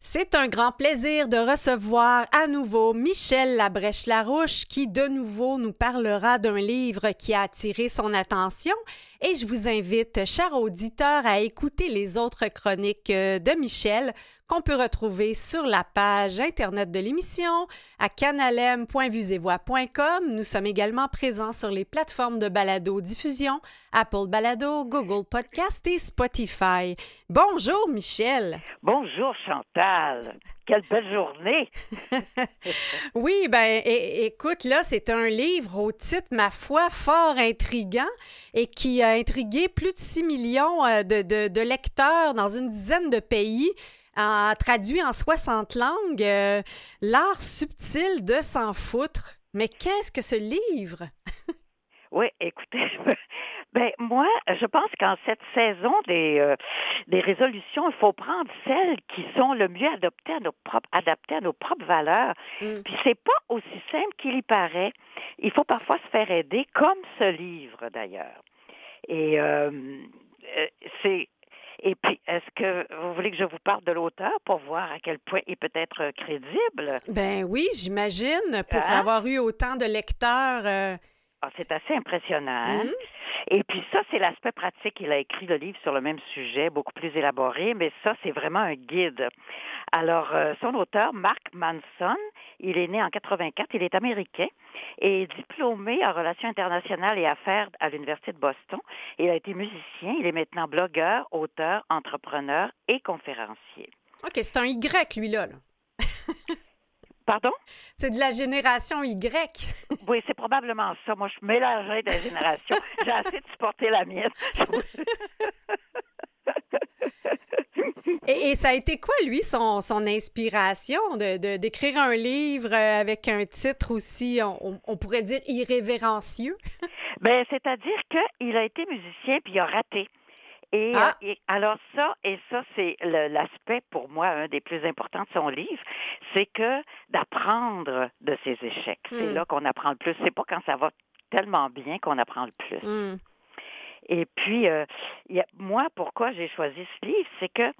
C'est un grand plaisir de recevoir à nouveau Michel Labrèche-Larouche qui de nouveau nous parlera d'un livre qui a attiré son attention. Et je vous invite, chers auditeurs, à écouter les autres chroniques euh, de Michel qu'on peut retrouver sur la page Internet de l'émission à canalem.vusevoix.com. Nous sommes également présents sur les plateformes de balado-diffusion Apple Balado, Google Podcast et Spotify. Bonjour, Michel. Bonjour, Chantal. Quelle belle journée! oui, ben écoute, là, c'est un livre au titre, ma foi, fort intrigant et qui a intrigué plus de 6 millions euh, de, de, de lecteurs dans une dizaine de pays a traduit en 60 langues euh, L'art subtil de s'en foutre. Mais qu'est-ce que ce livre? oui, écoutez, ben moi, je pense qu'en cette saison des, euh, des résolutions, il faut prendre celles qui sont le mieux adaptées à nos propres, adaptées à nos propres valeurs. Mm. Puis c'est pas aussi simple qu'il y paraît. Il faut parfois se faire aider, comme ce livre d'ailleurs. Et euh, c'est et puis, est-ce que vous voulez que je vous parle de l'auteur pour voir à quel point il peut être crédible? Ben oui, j'imagine, pour hein? avoir eu autant de lecteurs. Euh, ah, c'est assez impressionnant. Hein? Mhm. Et puis ça, c'est l'aspect pratique. Il a écrit le livre sur le même sujet, beaucoup plus élaboré, mais ça, c'est vraiment un guide. Alors, euh, son auteur, Mark Manson, il est né en 84, il est américain et diplômé en relations internationales et affaires à l'Université de Boston. Il a été musicien, il est maintenant blogueur, auteur, entrepreneur et conférencier. OK, c'est un Y, lui-là. là. Pardon? C'est de la génération Y. oui, c'est probablement ça. Moi, je mélangerais des générations. J'ai assez de supporter la mienne. et, ça a été quoi, lui, son, son inspiration de, d'écrire un livre avec un titre aussi, on, pourrait dire, irrévérencieux? ben, c'est-à-dire qu'il a été musicien puis il a raté. Ah. Et, alors ça, et ça, c'est l'aspect pour moi, un des plus importants de son livre, c'est que d'apprendre de ses échecs. C'est hmm. là qu'on apprend le plus. C'est pas quand ça va tellement bien qu'on apprend le plus. Hmm. Et puis, euh, moi, pourquoi j'ai choisi ce livre, c'est que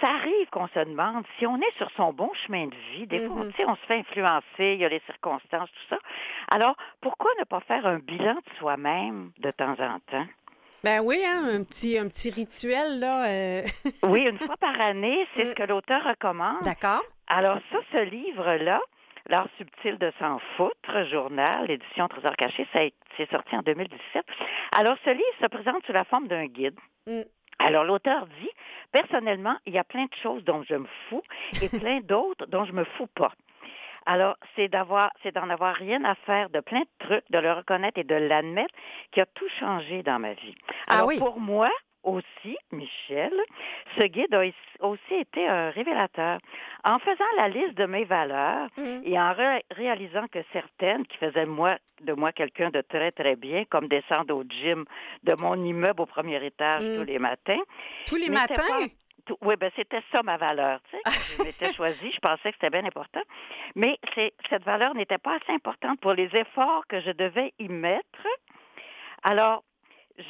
ça arrive qu'on se demande si on est sur son bon chemin de vie. Des fois, mm-hmm. on se fait influencer, il y a les circonstances, tout ça. Alors, pourquoi ne pas faire un bilan de soi-même de temps en temps? Ben oui, hein, un petit un petit rituel là. Euh. oui, une fois par année, c'est ce mm. que l'auteur recommande. D'accord. Alors ça, ce livre-là, L'art subtil de s'en foutre, journal, édition Trésor caché, ça c'est sorti en 2017. Alors ce livre se présente sous la forme d'un guide. Mm. Alors l'auteur dit, personnellement, il y a plein de choses dont je me fous et plein d'autres dont je me fous pas. Alors, c'est d'avoir, c'est d'en avoir rien à faire de plein de trucs, de le reconnaître et de l'admettre qui a tout changé dans ma vie. Ah oui. pour moi, aussi, Michel, ce guide a aussi été un révélateur. En faisant la liste de mes valeurs mhm. et en réalisant que certaines qui faisaient moi, de moi quelqu'un de très, très bien, comme descendre au gym de mon immeuble au premier étage mhm. tous les matins. Tous les matins? oui, ben c'était ça ma valeur. Tu sais, je m'étais choisie, je pensais que c'était bien important. Mais cette valeur n'était pas assez importante pour les efforts que je devais y mettre. Alors,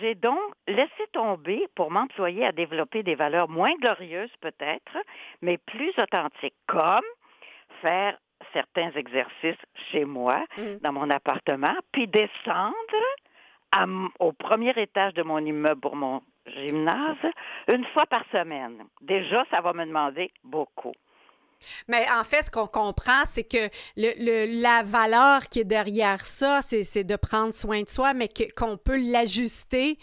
j'ai donc laissé tomber pour m'employer à développer des valeurs moins glorieuses peut-être, mais plus authentiques, comme faire certains exercices chez moi, mmh. dans mon appartement, puis descendre au premier étage de mon immeuble pour mon gymnase une fois par semaine. Déjà, ça va me demander beaucoup. Mais en fait, ce qu'on comprend, c'est que le, la valeur qui est derrière ça, c'est de prendre soin de soi, mais qu'on peut l'ajuster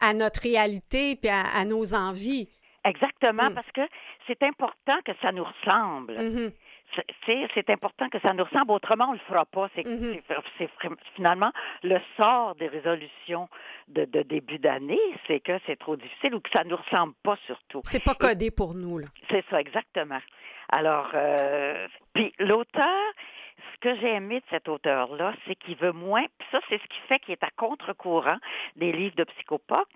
à notre réalité et à, nos envies. Exactement, mm. parce que c'est important que ça nous ressemble. Mm-hmm. c'est important que ça nous ressemble. Autrement, on le fera pas. C'est Mhm. c'est finalement le sort des résolutions de, de début d'année, c'est que c'est trop difficile ou que ça nous ressemble pas surtout. C'est pas codé pour nous. C'est ça, exactement. Alors, euh, puis l'auteur, ce que j'ai aimé de cet auteur-là, c'est qu'il veut moins, puis ça, c'est ce qui fait qu'il est à contre-courant des livres de psychopathes.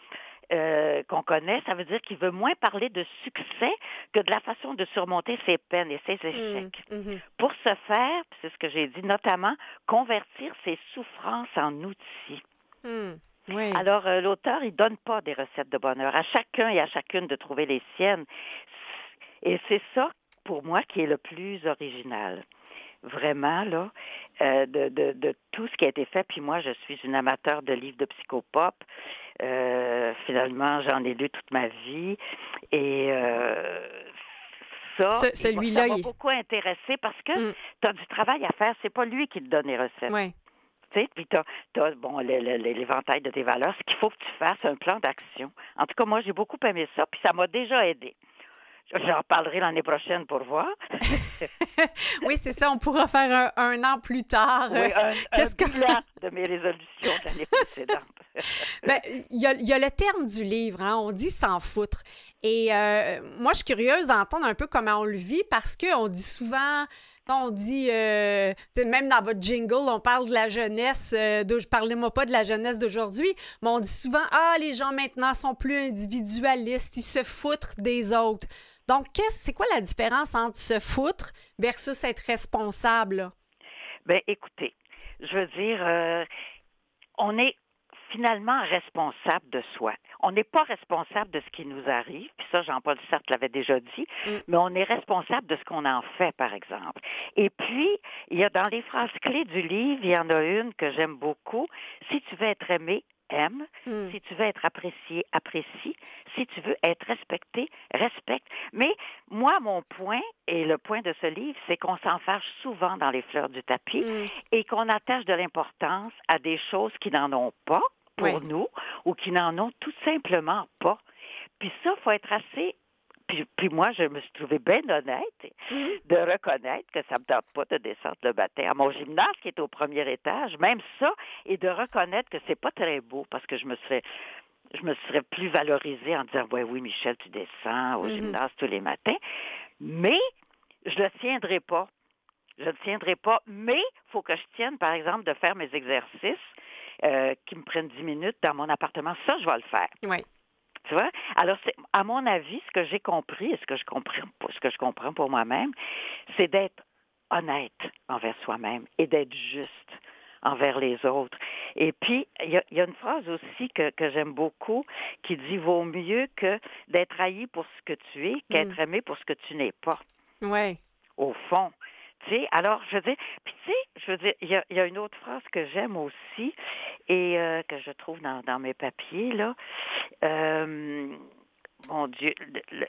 euh, qu'on connaît, ça veut dire qu'il veut moins parler de succès que de la façon de surmonter ses peines et ses échecs. Mm, mhm. Pour ce faire, c'est ce que j'ai dit, notamment convertir ses souffrances en outils. Mm. Oui. Alors, euh, l'auteur, il donne pas des recettes de bonheur. À chacun et à chacune de trouver les siennes. Et c'est ça, pour moi, qui est le plus original. Vraiment, là, euh, de, de, de tout ce qui a été fait. Puis moi, je suis une amateur de livres de psychopop. Euh, finalement, j'en ai lu toute ma vie. Et euh, ça, Ce- celui-là, m'a il- beaucoup intéressé parce que Mm. tu as du travail à faire. C'est pas lui qui te donne les recettes. Oui. Tu sais, puis t'as, t'as, bon, l'éventail de tes valeurs. Ce qu'il faut que tu fasses, un plan d'action. En tout cas, moi, j'ai beaucoup aimé ça, puis ça m'a déjà aidé. J'en parlerai l'année prochaine pour voir. oui, c'est ça. On pourra faire un, un an plus tard. Oui, euh, un, qu'est-ce un que- bilan de mes résolutions de l'année précédente. Ben, il y, a, il y a le terme du livre, hein, on dit s'en foutre. Et euh, moi, je suis curieuse d'entendre un peu comment on le vit parce qu'on dit souvent, on dit, euh, même dans votre jingle, on parle de la jeunesse, euh, de, parlez-moi pas de la jeunesse d'aujourd'hui, mais on dit souvent, ah, les gens maintenant sont plus individualistes, ils se foutent des autres. Donc, qu'est-ce, c'est quoi la différence entre se foutre versus être responsable? là? Ben, écoutez, je veux dire, euh, on est finalement responsable de soi. On n'est pas responsable de ce qui nous arrive, puis ça, Jean-Paul Sartre l'avait déjà dit, Mm. mais on est responsable de ce qu'on en fait, par exemple. Et puis, il y a dans les phrases clés du livre, il y en a une que j'aime beaucoup. Si tu veux être aimé, aime. Mm. Si tu veux être apprécié, apprécie. Si tu veux être respecté, respecte. Mais moi, mon point, et le point de ce livre, c'est qu'on s'en fâche souvent dans les fleurs du tapis Mm. et qu'on attache de l'importance à des choses qui n'en ont pas pour Oui. nous ou qui n'en ont tout simplement pas. Puis ça, faut être assez... Puis, puis moi, je me suis trouvée bien honnête Mm. de reconnaître que ça me tente pas de descendre le matin à mon gymnase qui est au premier étage, même ça, et de reconnaître que c'est pas très beau parce que je me serais je me serais plus valorisée en disant ouais oui Michel tu descends au Mhm. gymnase tous les matins, mais je le tiendrai pas. Je ne tiendrai pas, mais il faut que je tienne, par exemple, de faire mes exercices euh, qui me prennent 10 minutes dans mon appartement. Ça, je vais le faire. Oui. Tu vois? Alors, c'est, à mon avis, ce que j'ai compris et ce que je comprends, ce que je comprends pour moi-même, c'est d'être honnête envers soi-même et d'être juste envers les autres. Et puis, il y a, il y a une phrase aussi que, que j'aime beaucoup qui dit vaut mieux que d'être haï pour ce que tu es qu'être aimé pour ce que tu n'es pas Oui. au fond. Alors, je veux dire, puis tu sais, je veux dire, il y a, il y a une autre phrase que j'aime aussi et euh, que je trouve dans, dans mes papiers, là. Euh, mon Dieu, le- le-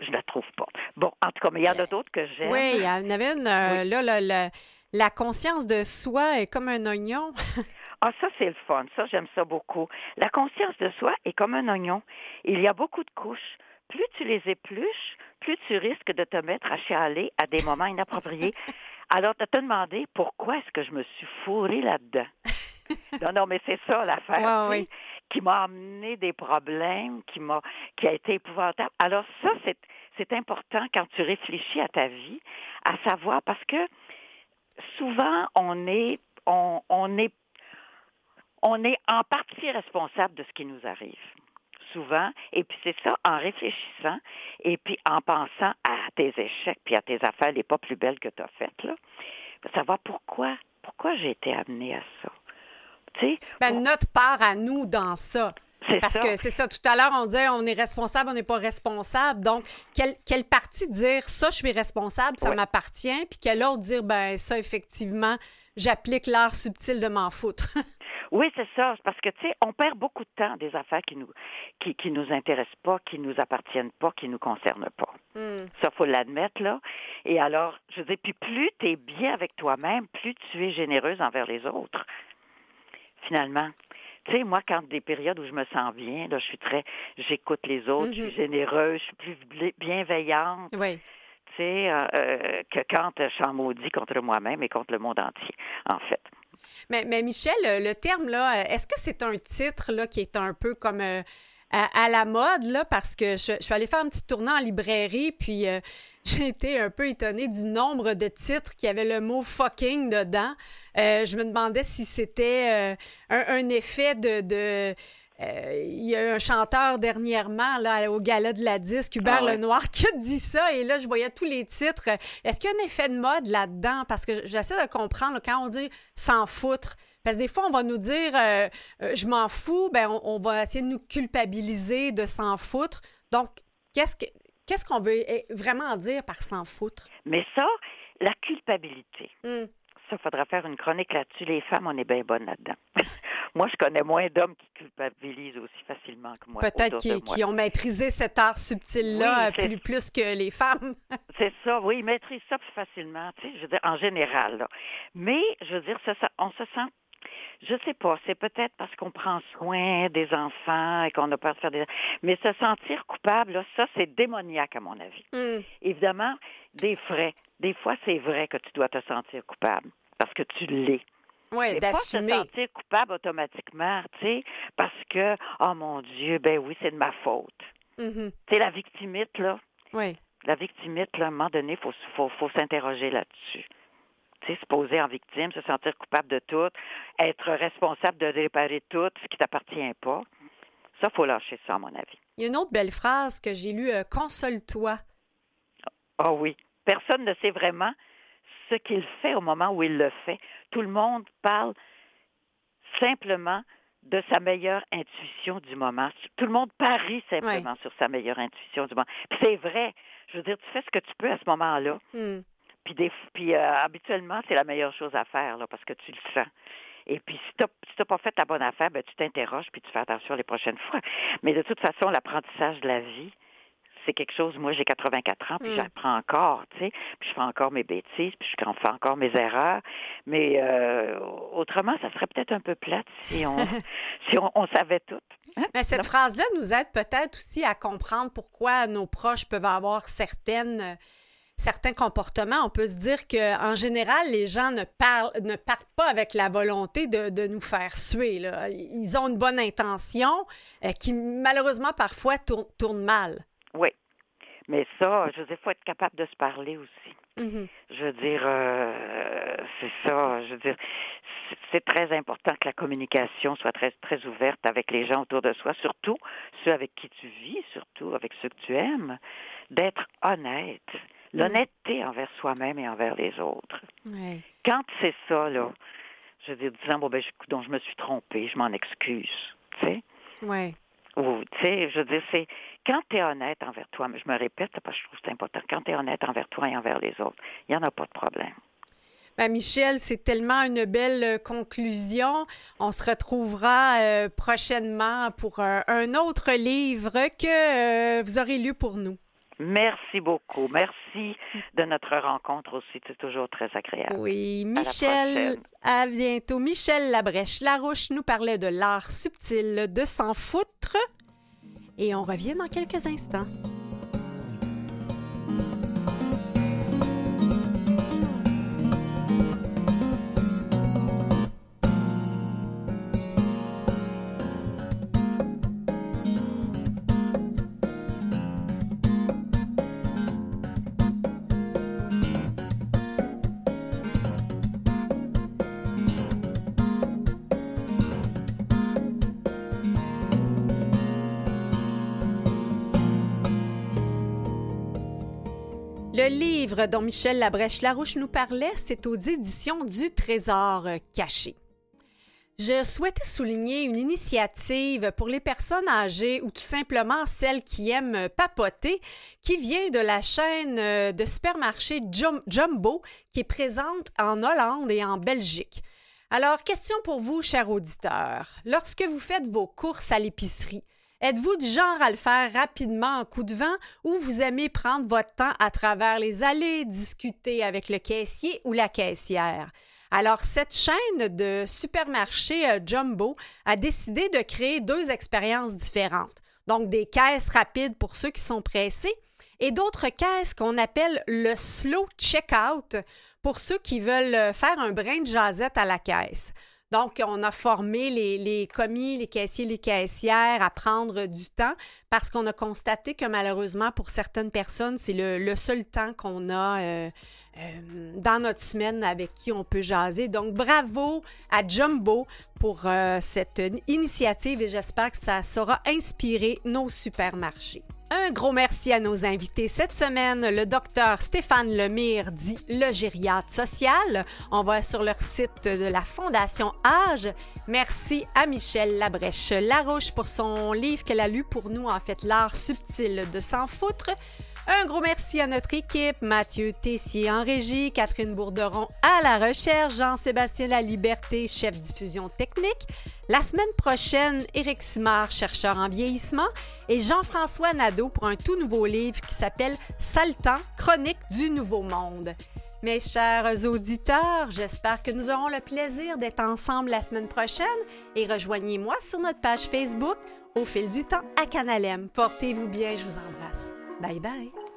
je la trouve pas. Bon, en tout cas, mais il y en a d'autres que j'aime. Oui, il y en avait une, euh, là, la conscience de soi est comme un oignon. Ah, ça, c'est le fun. Ça, j'aime ça beaucoup. La conscience de soi est comme un oignon. Il y a beaucoup de couches. Plus tu les épluches, plus tu risques de te mettre à chialer à des moments inappropriés. Alors, de te demander pourquoi est-ce que je me suis fourrée là-dedans. Non, non, mais c'est ça l'affaire, Ouais, tu sais, qui m'a amené des problèmes, qui m'a, qui a été épouvantable. Alors ça, c'est, c'est important quand tu réfléchis à ta vie, à savoir parce que souvent on est, on, on est, on est en partie responsable de ce qui nous arrive. Souvent, et puis c'est ça, en réfléchissant et puis en pensant à tes échecs puis à tes affaires les pas plus belles que tu as faites, là, de savoir pourquoi, pourquoi j'ai été amenée à ça. Tu sais, Ben, notre part à nous dans ça. c'est Parce ça. que c'est ça, tout à l'heure, on disait on est responsable, on n'est pas responsable. Donc, quelle, quelle partie dire ça, je suis responsable, ça m'appartient, puis quelle autre dire ben ça, effectivement, j'applique l'art subtil de m'en foutre. Oui, c'est ça. Parce que, tu sais, on perd beaucoup de temps des affaires qui nous, qui, qui nous intéressent pas, qui nous appartiennent pas, qui nous concernent pas. Hmm. Ça, faut l'admettre, là. Et alors, je veux dire, puis plus tu es bien avec toi-même, plus tu es généreuse envers les autres, finalement. Tu sais, moi, quand des périodes où je me sens bien, là, je suis très, j'écoute les autres, je suis généreuse, je suis plus bienveillante. Oui. tu sais, euh, que quand je suis en maudit contre moi-même et contre le monde entier, en fait. Mais, mais Michel, le terme, là, est-ce que c'est un titre là, qui est un peu comme à, la mode, là, parce que je, suis allée faire un petit tournant en librairie, puis euh, j'ai été un peu étonnée du nombre de titres qui avaient le mot fucking dedans. Euh, je me demandais si c'était euh, un, effet de. Il y a eu un chanteur dernièrement là, au gala de la disque, Hubert ah Lenoir, qui a dit ça. Et là, je voyais tous les titres. Est-ce qu'il y a un effet de mode là-dedans? Parce que j'essaie de comprendre quand on dit s'en foutre. Parce que des fois, on va nous dire euh, euh, je m'en fous, ben on, va essayer de nous culpabiliser de s'en foutre. Donc, qu'est-ce que qu'est-ce qu'on veut eh, vraiment dire par s'en foutre? Mais ça, la culpabilité. Hmm. Ça, faudra faire une chronique là-dessus. Les femmes, on est bien bonnes là-dedans. moi, je connais moins d'hommes qui culpabilisent aussi facilement que moi. Peut-être qui, ont maîtrisé cet art subtil-là plus, plus que les femmes. c'est ça, oui, ils maîtrisent ça plus facilement, tu sais, je veux dire, en général. Là. Mais, je veux dire, ça, ça, on se sent je sais pas, c'est peut-être parce qu'on prend soin des enfants et qu'on a peur de faire des... Mais se sentir coupable, ça, c'est démoniaque à mon avis. Hmm. Évidemment, des frais. Des fois, c'est vrai que tu dois te sentir coupable parce que tu l'es. Oui, d'assumer. Pas se sentir coupable automatiquement, tu sais, parce que, oh mon Dieu, ben oui, c'est de ma faute. Mm-hmm. Tu sais, la victimite, là. Oui. La victimite, là, à un moment donné, il faut, faut, faut s'interroger là-dessus se poser en victime, se sentir coupable de tout, être responsable de réparer tout ce qui t'appartient pas. Ça, faut lâcher ça, à mon avis. Il y a une autre belle phrase que j'ai lue, euh, console-toi. Ah oui. Personne ne sait vraiment ce qu'il fait au moment où il le fait. Tout le monde parle simplement de sa meilleure intuition du moment. Tout le monde parie simplement sur sa meilleure intuition du moment. Puis c'est vrai. Je veux dire, tu fais ce que tu peux à ce moment-là. Hmm. Puis, des, puis euh, habituellement, c'est la meilleure chose à faire là, parce que tu le sens. Et puis, si tu n'as pas fait ta bonne affaire, ben, tu t'interroges puis tu fais attention les prochaines fois. Mais de toute façon, l'apprentissage de la vie, c'est quelque chose, moi j'ai 84 ans, puis mm. j'apprends encore, tu sais, puis je fais encore mes bêtises, puis je fais encore mes erreurs, mais euh, autrement, ça serait peut-être un peu plate si on, si on, savait tout. Hein? Mais cette phrase-là nous aide peut-être aussi à comprendre pourquoi nos proches peuvent avoir certaines certains comportements, on peut se dire qu'en général, les gens ne, parlent, ne partent pas avec la volonté de, nous faire suer. Là. Ils ont une bonne intention euh, qui, malheureusement, parfois tourne, mal. Oui. Mais ça, je veux dire, il faut être capable de se parler aussi. Mm-hmm. Je veux dire, euh, c'est ça. Je veux dire, c'est très important que la communication soit très, très ouverte avec les gens autour de soi, surtout ceux avec qui tu vis, surtout avec ceux que tu aimes, d'être honnête. L'honnêteté envers soi-même et envers les autres. Quand c'est ça, là, je veux dire, disant, bon, ben, donc, je me suis trompée, je m'en excuse, tu sais? Oui. Ou, tu sais, je veux dire, c'est quand tu es honnête envers toi, mais je me répète parce que je trouve que c'est important, quand tu es honnête envers toi et envers les autres, il n'y en a pas de problème. Ben Michel, c'est tellement une belle euh, conclusion. On se retrouvera euh, prochainement pour un, autre livre que euh, vous aurez lu pour nous. Merci beaucoup. Merci de notre rencontre aussi. C'est toujours très agréable. Oui, Michel, à, bientôt. Michel Labrèche-Larouche nous parlait de l'art subtil de s'en foutre. Et on revient dans quelques instants. Dont Michel Labrèche-Larouche nous parlait, c'est aux éditions du Trésor caché. Je souhaitais souligner une initiative pour les personnes âgées ou tout simplement celles qui aiment papoter, qui vient de la chaîne de supermarché Jumbo qui est présente en Hollande et en Belgique. Alors, question pour vous, chers auditeurs. Lorsque vous faites vos courses à l'épicerie, Êtes-vous du genre à le faire rapidement en coup de vent ou vous aimez prendre votre temps à travers les allées, discuter avec le caissier ou la caissière? Alors, cette chaîne de supermarchés euh, Jumbo a décidé de créer deux expériences différentes. Donc, des caisses rapides pour ceux qui sont pressés et d'autres caisses qu'on appelle le slow checkout pour ceux qui veulent faire un brin de jasette à la caisse. Donc, on a formé les, commis, les caissiers, les caissières à prendre du temps parce qu'on a constaté que malheureusement, pour certaines personnes, c'est le, seul temps qu'on a euh, euh, dans notre semaine avec qui on peut jaser. Donc, bravo à Jumbo pour euh, cette initiative et j'espère que ça saura inspirer nos supermarchés. Un gros merci à nos invités cette semaine, le docteur Stéphane Lemire, dit le gériatre social. On va sur leur site de la Fondation Âge. Merci à Michel Labrèche Larouche pour son livre qu'elle a lu pour nous, en fait, L'art subtil de s'en foutre. Un gros merci à notre équipe, Mathieu Tessier en régie, Catherine Bourderon à la recherche, Jean-Sébastien Laliberté, chef diffusion technique. La semaine prochaine, Éric Simard, chercheur en vieillissement, et Jean-François Nadeau pour un tout nouveau livre qui s'appelle Saltan, chronique du nouveau monde. Mes chers auditeurs, j'espère que nous aurons le plaisir d'être ensemble la semaine prochaine et rejoignez-moi sur notre page Facebook au fil du temps à Canalem. Portez-vous bien, je vous embrasse. Bye bye.